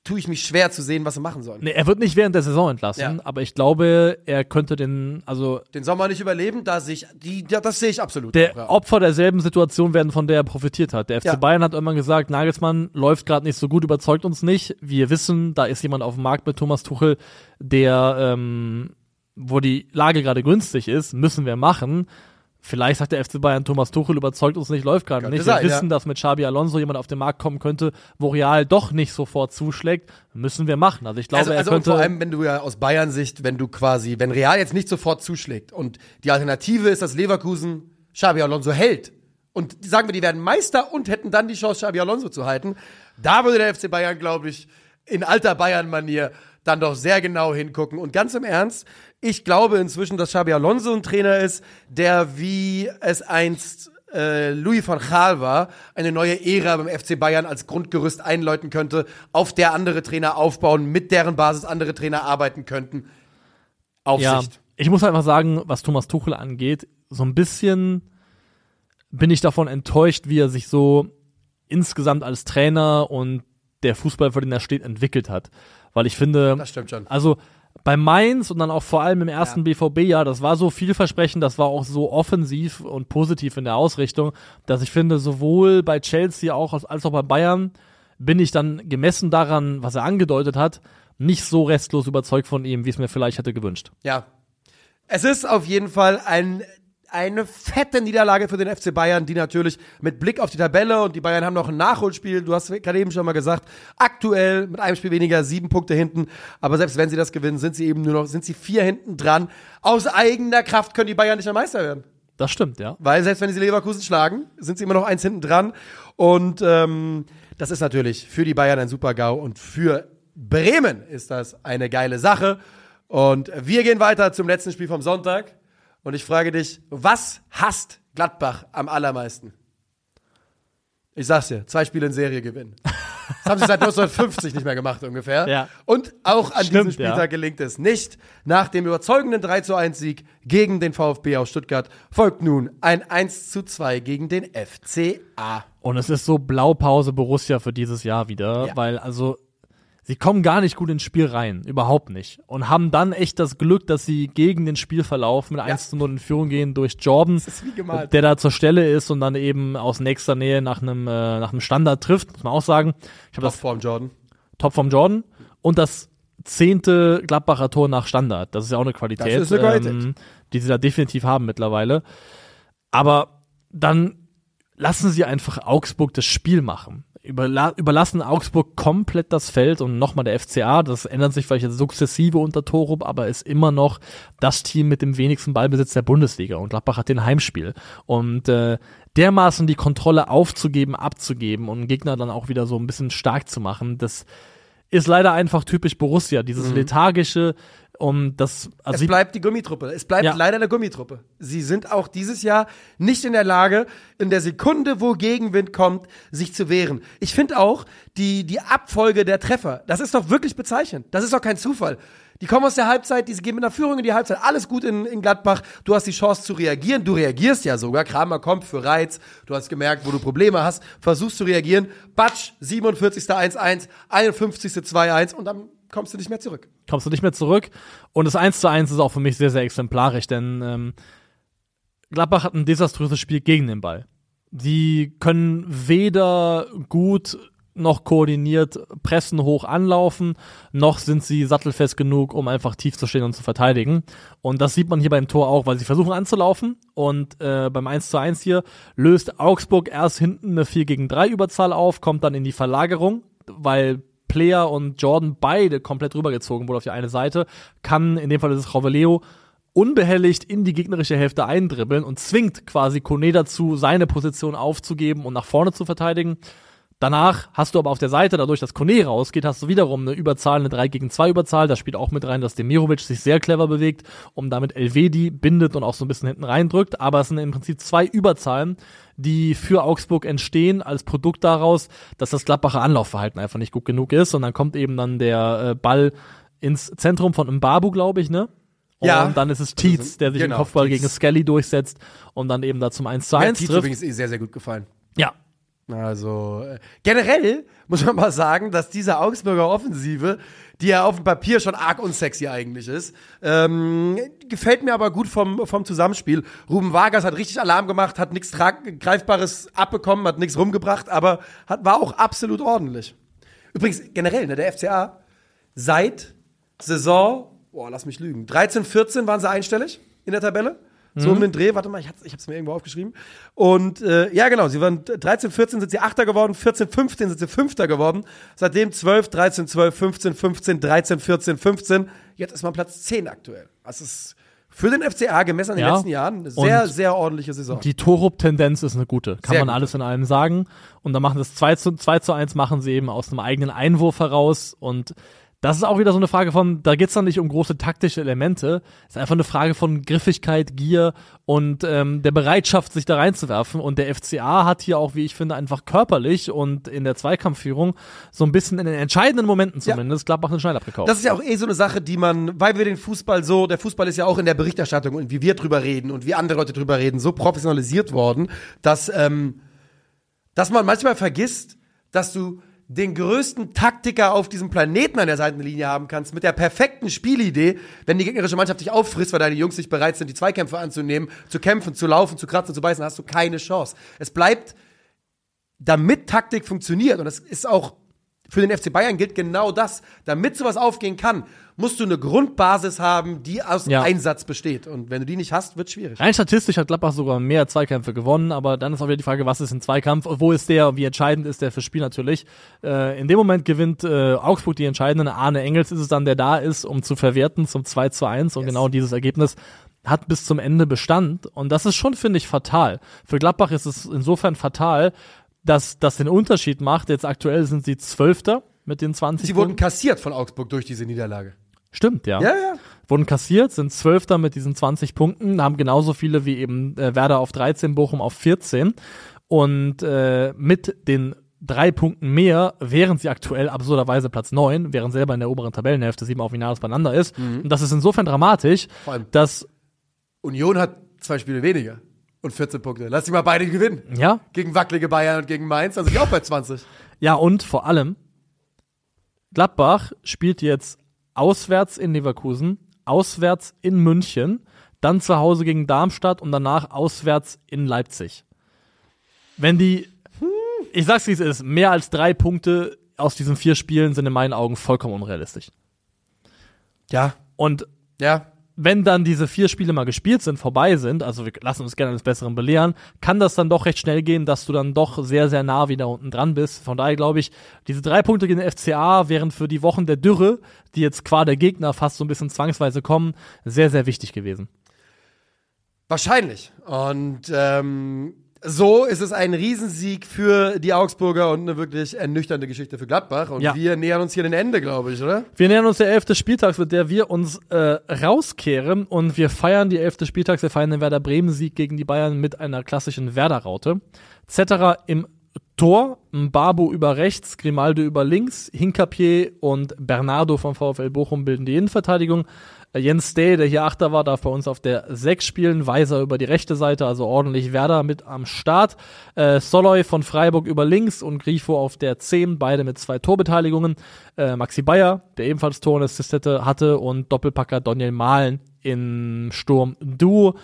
tue ich mich schwer zu sehen, was sie machen sollen. Nee, er wird nicht während der Saison entlassen, Ja. aber ich glaube, er könnte den, also Den Sommer nicht überleben, da sehe ich, die, ja, das sehe ich absolut. der auch, ja. Opfer derselben Situation werden, von der er profitiert hat. Der FC Ja. Bayern hat irgendwann gesagt, Nagelsmann läuft gerade nicht so gut, überzeugt uns nicht. Wir wissen, da ist jemand auf dem Markt mit Thomas Tuchel, der, ähm, wo die Lage gerade günstig ist, müssen wir machen. Vielleicht sagt der FC Bayern, Thomas Tuchel überzeugt uns nicht, läuft gerade nicht. sein, wir wissen, ja. dass mit Xabi Alonso jemand auf den Markt kommen könnte, wo Real doch nicht sofort zuschlägt. Müssen wir machen. Also ich glaube, also, er also und könnte. vor allem, wenn du ja aus Bayern-Sicht, wenn du quasi, wenn Real jetzt nicht sofort zuschlägt und die Alternative ist, dass Leverkusen Xabi Alonso hält und sagen wir, die werden Meister und hätten dann die Chance, Xabi Alonso zu halten, da würde der FC Bayern, glaube ich, in alter Bayern-Manier dann doch sehr genau hingucken. Und ganz im Ernst, ich glaube inzwischen, dass Xabi Alonso ein Trainer ist, der wie es einst äh, Louis van Gaal war, eine neue Ära beim FC Bayern als Grundgerüst einläuten könnte, auf der andere Trainer aufbauen, mit deren Basis andere Trainer arbeiten könnten. Ja, Aufsicht. ich muss einfach sagen, was Thomas Tuchel angeht, so ein bisschen bin ich davon enttäuscht, wie er sich so insgesamt als Trainer und der Fußball, für den er steht, entwickelt hat. Weil ich finde, Das stimmt schon. also bei Mainz und dann auch vor allem im ersten BVB-Jahr, das war so vielversprechend, das war auch so offensiv und positiv in der Ausrichtung, dass ich finde, sowohl bei Chelsea auch als auch bei Bayern bin ich dann gemessen daran, was er angedeutet hat, nicht so restlos überzeugt von ihm, wie es mir vielleicht hätte gewünscht. Ja. Es ist auf jeden Fall ein, eine fette Niederlage für den FC Bayern, die natürlich mit Blick auf die Tabelle und die Bayern haben noch ein Nachholspiel. Du hast gerade eben schon mal gesagt, aktuell mit einem Spiel weniger sieben Punkte hinten. Aber selbst wenn sie das gewinnen, sind sie eben nur noch, sind sie vier hinten dran. Aus eigener Kraft können die Bayern nicht mehr Meister werden. Das stimmt, ja. Weil selbst wenn sie Leverkusen schlagen, sind sie immer noch eins hinten dran. Und ähm, das ist natürlich für die Bayern ein Super-GAU und für Bremen ist das eine geile Sache. Und wir gehen weiter zum letzten Spiel vom Sonntag. Und ich frage dich, was hasst Gladbach am allermeisten? Ich sag's dir, zwei Spiele in Serie gewinnen. Das haben sie seit 1950 nicht mehr gemacht ungefähr. Ja. Und auch an Stimmt, diesem Spieltag ja. gelingt es nicht. Nach dem überzeugenden 3 zu 1 Sieg gegen den VfB aus Stuttgart folgt nun ein 1 zu 2 gegen den FCA. Und es ist so Blaupause Borussia für dieses Jahr wieder, Ja. weil also sie kommen gar nicht gut ins Spiel rein, überhaupt nicht. Und haben dann echt das Glück, dass sie gegen den Spielverlauf mit 1 zu 0 in Führung gehen durch Jordan, der da zur Stelle ist und dann eben aus nächster Nähe nach einem, äh, nach einem Standard trifft, muss man auch sagen. Ich habe Auf das Form Jordan. Top vom Jordan und das zehnte Gladbacher Tor nach Standard. Das ist ja auch eine Qualität, ähm, Das ist eine Qualität. die sie da definitiv haben mittlerweile. Aber dann lassen sie einfach Augsburg das Spiel machen. Überla überlassen Augsburg komplett das Feld und nochmal der FCA, das ändert sich vielleicht jetzt sukzessive unter Torup, aber ist immer noch das Team mit dem wenigsten Ballbesitz der Bundesliga. Und Gladbach hat den Heimspiel. Und äh, dermaßen die Kontrolle aufzugeben, abzugeben und Gegner dann auch wieder so ein bisschen stark zu machen, das ist leider einfach typisch Borussia, dieses lethargische Und das, also Es bleibt die Gummitruppe. Es bleibt Ja. leider eine Gummitruppe. Sie sind auch dieses Jahr nicht in der Lage, in der Sekunde, wo Gegenwind kommt, sich zu wehren. Ich finde auch, die, die Abfolge der Treffer, das ist doch wirklich bezeichnend. Das ist doch kein Zufall. Die kommen aus der Halbzeit, die gehen mit einer Führung in die Halbzeit. Alles gut in, in Gladbach. Du hast die Chance zu reagieren. Du reagierst ja sogar. Kramer kommt für Reiz. Du hast gemerkt, wo du Probleme hast. Versuchst zu reagieren. Batsch, 47. 1-1, 51. 2-1 und dann kommst du nicht mehr zurück. kommst du nicht mehr zurück. Und das 1 zu 1 ist auch für mich sehr, sehr exemplarisch, denn ähm, Gladbach hat ein desaströses Spiel gegen den Ball. Die können weder gut noch koordiniert pressen hoch anlaufen, noch sind sie sattelfest genug, um einfach tief zu stehen und zu verteidigen. Und das sieht man hier beim Tor auch, weil sie versuchen anzulaufen und äh, beim 1 zu 1 hier löst Augsburg erst hinten eine 4 gegen 3 Überzahl auf, kommt dann in die Verlagerung, weil Player und Jordan beide komplett rübergezogen wurden auf die eine Seite, kann, in dem Fall ist es Roveleo, unbehelligt in die gegnerische Hälfte eindribbeln und zwingt quasi Kone dazu, seine Position aufzugeben und nach vorne zu verteidigen. Danach hast du aber auf der Seite, dadurch, dass Kone rausgeht, hast du wiederum eine Überzahl, eine 3 gegen 2 Überzahl. Da spielt auch mit rein, dass Demirovic sich sehr clever bewegt, um damit Elvedi bindet und auch so ein bisschen hinten reindrückt. Aber es sind im Prinzip zwei Überzahlen, die für Augsburg entstehen als Produkt daraus, dass das Gladbacher Anlaufverhalten einfach nicht gut genug ist. Und dann kommt eben dann der äh, Ball ins Zentrum von Mbabu, glaube ich, ne? Ja. Und dann ist es Tietz, der sich Genau, im Kopfball Tietz. gegen Skelly durchsetzt und dann eben da zum 1 zu Mir hat 1 Tietz trifft. übrigens eh sehr, sehr gut gefallen. Ja, Also äh, generell muss man mal sagen, dass diese Augsburger Offensive, die ja auf dem Papier schon arg unsexy eigentlich ist, ähm, gefällt mir aber gut vom, vom Zusammenspiel. Ruben Vargas hat richtig Alarm gemacht, hat nichts Greifbares abbekommen, hat nichts rumgebracht, aber hat, war auch absolut ordentlich. Übrigens, generell, ne, der FCA, seit Saison, boah, lass mich lügen, 13, 14 waren sie einstellig in der Tabelle. So um den Dreh, warte mal, ich, hab's- ich habe es mir irgendwo aufgeschrieben. Und äh, ja, genau, sie waren 13, 14 sind sie Achter geworden, 14, 15 sind sie Fünfter geworden. Seitdem 12, 13, 12, 15, 15, 13, 14, 15. Jetzt ist man Platz 10 aktuell. Das ist für den FCA gemessen an den Ja. letzten Jahren eine sehr, Und sehr ordentliche Saison. Die Torup-Tendenz ist eine gute. Kann Sehr man gute. alles in allem sagen. Und dann machen das 2 zu, 2 zu 1 machen sie eben aus einem eigenen Einwurf heraus. Und das ist auch wieder so eine Frage von, da geht's dann nicht um große taktische Elemente. Es ist einfach eine Frage von Griffigkeit, Gier und ähm, der Bereitschaft, sich da reinzuwerfen. Und der FCA hat hier auch, wie ich finde, einfach körperlich und in der Zweikampfführung so ein bisschen in den entscheidenden Momenten Ja. zumindest Gladbach einen Schneid abgekauft. Das ist ja auch eh so eine Sache, die man, weil wir den Fußball so, der Fußball ist ja auch in der Berichterstattung und wie wir drüber reden und wie andere Leute drüber reden, so professionalisiert worden, dass, ähm, dass man manchmal vergisst, dass du den größten Taktiker auf diesem Planeten an der Seitenlinie haben kannst, mit der perfekten Spielidee, wenn die gegnerische Mannschaft dich auffrisst, weil deine Jungs nicht bereit sind, die Zweikämpfe anzunehmen, zu kämpfen, zu laufen, zu kratzen, zu beißen, hast du keine Chance. Es bleibt damit Taktik funktioniert, und das ist auch für den FC Bayern gilt genau das, damit sowas aufgehen kann, musst du eine Grundbasis haben, die aus Ja. Einsatz besteht. Und wenn du die nicht hast, wird schwierig. Rein statistisch hat Gladbach sogar mehr Zweikämpfe gewonnen, aber dann ist auch wieder die Frage, was ist ein Zweikampf, wo ist der, wie entscheidend ist der fürs Spiel natürlich. Äh, in dem Moment gewinnt äh, Augsburg die entscheidenden. Arne Engels ist es dann, der da ist, um zu verwerten zum 2 zu 1 und Yes. genau dieses Ergebnis hat bis zum Ende Bestand und das ist schon, finde ich, fatal. Für Gladbach ist es insofern fatal, dass das den Unterschied macht. Jetzt aktuell sind sie Zwölfter mit den 20 Sie wurden Punkten. kassiert von Augsburg durch diese Niederlage. Stimmt, ja Ja, ja. wurden kassiert, sind Zwölfter mit diesen 20 Punkten, haben genauso viele wie eben äh, Werder auf 13, Bochum auf 14. Und äh, mit den drei Punkten mehr wären sie aktuell absurderweise Platz 9, während selber in der oberen Tabellenhälfte sieben auf Finales beieinander ist. Und das ist insofern dramatisch, dass, Union hat zwei Spiele weniger und 14 Punkte. Lass die mal beide gewinnen. ja, Gegen wackelige Bayern und gegen Mainz, also die auch bei 20. ja und vor allem, Gladbach spielt jetzt auswärts in Leverkusen, auswärts in München, dann zu Hause gegen Darmstadt und danach auswärts in Leipzig. Wenn die, ich sag's wie es ist, mehr als drei Punkte aus diesen vier Spielen sind in meinen Augen vollkommen unrealistisch. Ja, Und ja. Wenn dann diese vier Spiele mal gespielt sind, vorbei sind, also wir lassen uns gerne eines Besseren belehren, kann das dann doch recht schnell gehen, dass du dann doch sehr, sehr nah wieder unten dran bist. Von daher glaube ich, diese drei Punkte gegen den FCA wären für die Wochen der Dürre, die jetzt qua der Gegner fast so ein bisschen zwangsweise kommen, sehr, sehr wichtig gewesen. Wahrscheinlich. Und ähm, so ist es ein Riesensieg für die Augsburger und eine wirklich ernüchternde Geschichte für Gladbach. Und Ja. wir nähern uns hier dem Ende, glaube ich, oder? Wir nähern uns der 11. Spieltags, mit der wir uns äh, rauskehren und wir feiern die 11. Spieltags, wir feiern den Werder Bremen-Sieg gegen die Bayern mit einer klassischen Werder-Raute. Zetterer im Tor, Mbabu über rechts, Grimaldo über links, Hinkapier und Bernardo vom VfL Bochum bilden die Innenverteidigung. Äh, Jens Day, der hier Achter war, darf bei uns auf der 6 spielen. Weiser über die rechte Seite, also ordentlich Werder mit am Start. Äh, Soloy von Freiburg über links und Grifo auf der 10, beide mit zwei Torbeteiligungen. Äh, Maxi Bayer, der ebenfalls Tor und Assist hatte und Doppelpacker Daniel Mahlen im Sturm Duo.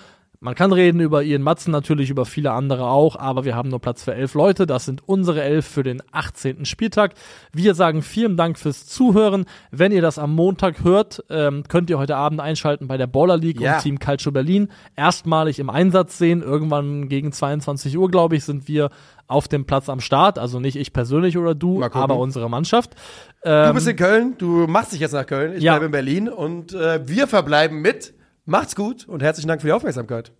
Man kann reden über Ian Matzen, natürlich über viele andere auch, aber wir haben nur Platz für elf Leute. Das sind unsere elf für den 18. Spieltag. Wir sagen vielen Dank fürs Zuhören. Wenn ihr das am Montag hört, ähm, könnt ihr heute Abend einschalten bei der Baller League Ja. und Team Calcio Berlin. Erstmalig im Einsatz sehen. Irgendwann gegen 22 Uhr, glaube ich, sind wir auf dem Platz am Start. Also nicht ich persönlich oder du, aber unsere Mannschaft. Du Ähm, bist in Köln, du machst dich jetzt nach Köln, ich Ja. bleibe in Berlin und äh, wir verbleiben mit. Macht's gut und herzlichen Dank für die Aufmerksamkeit.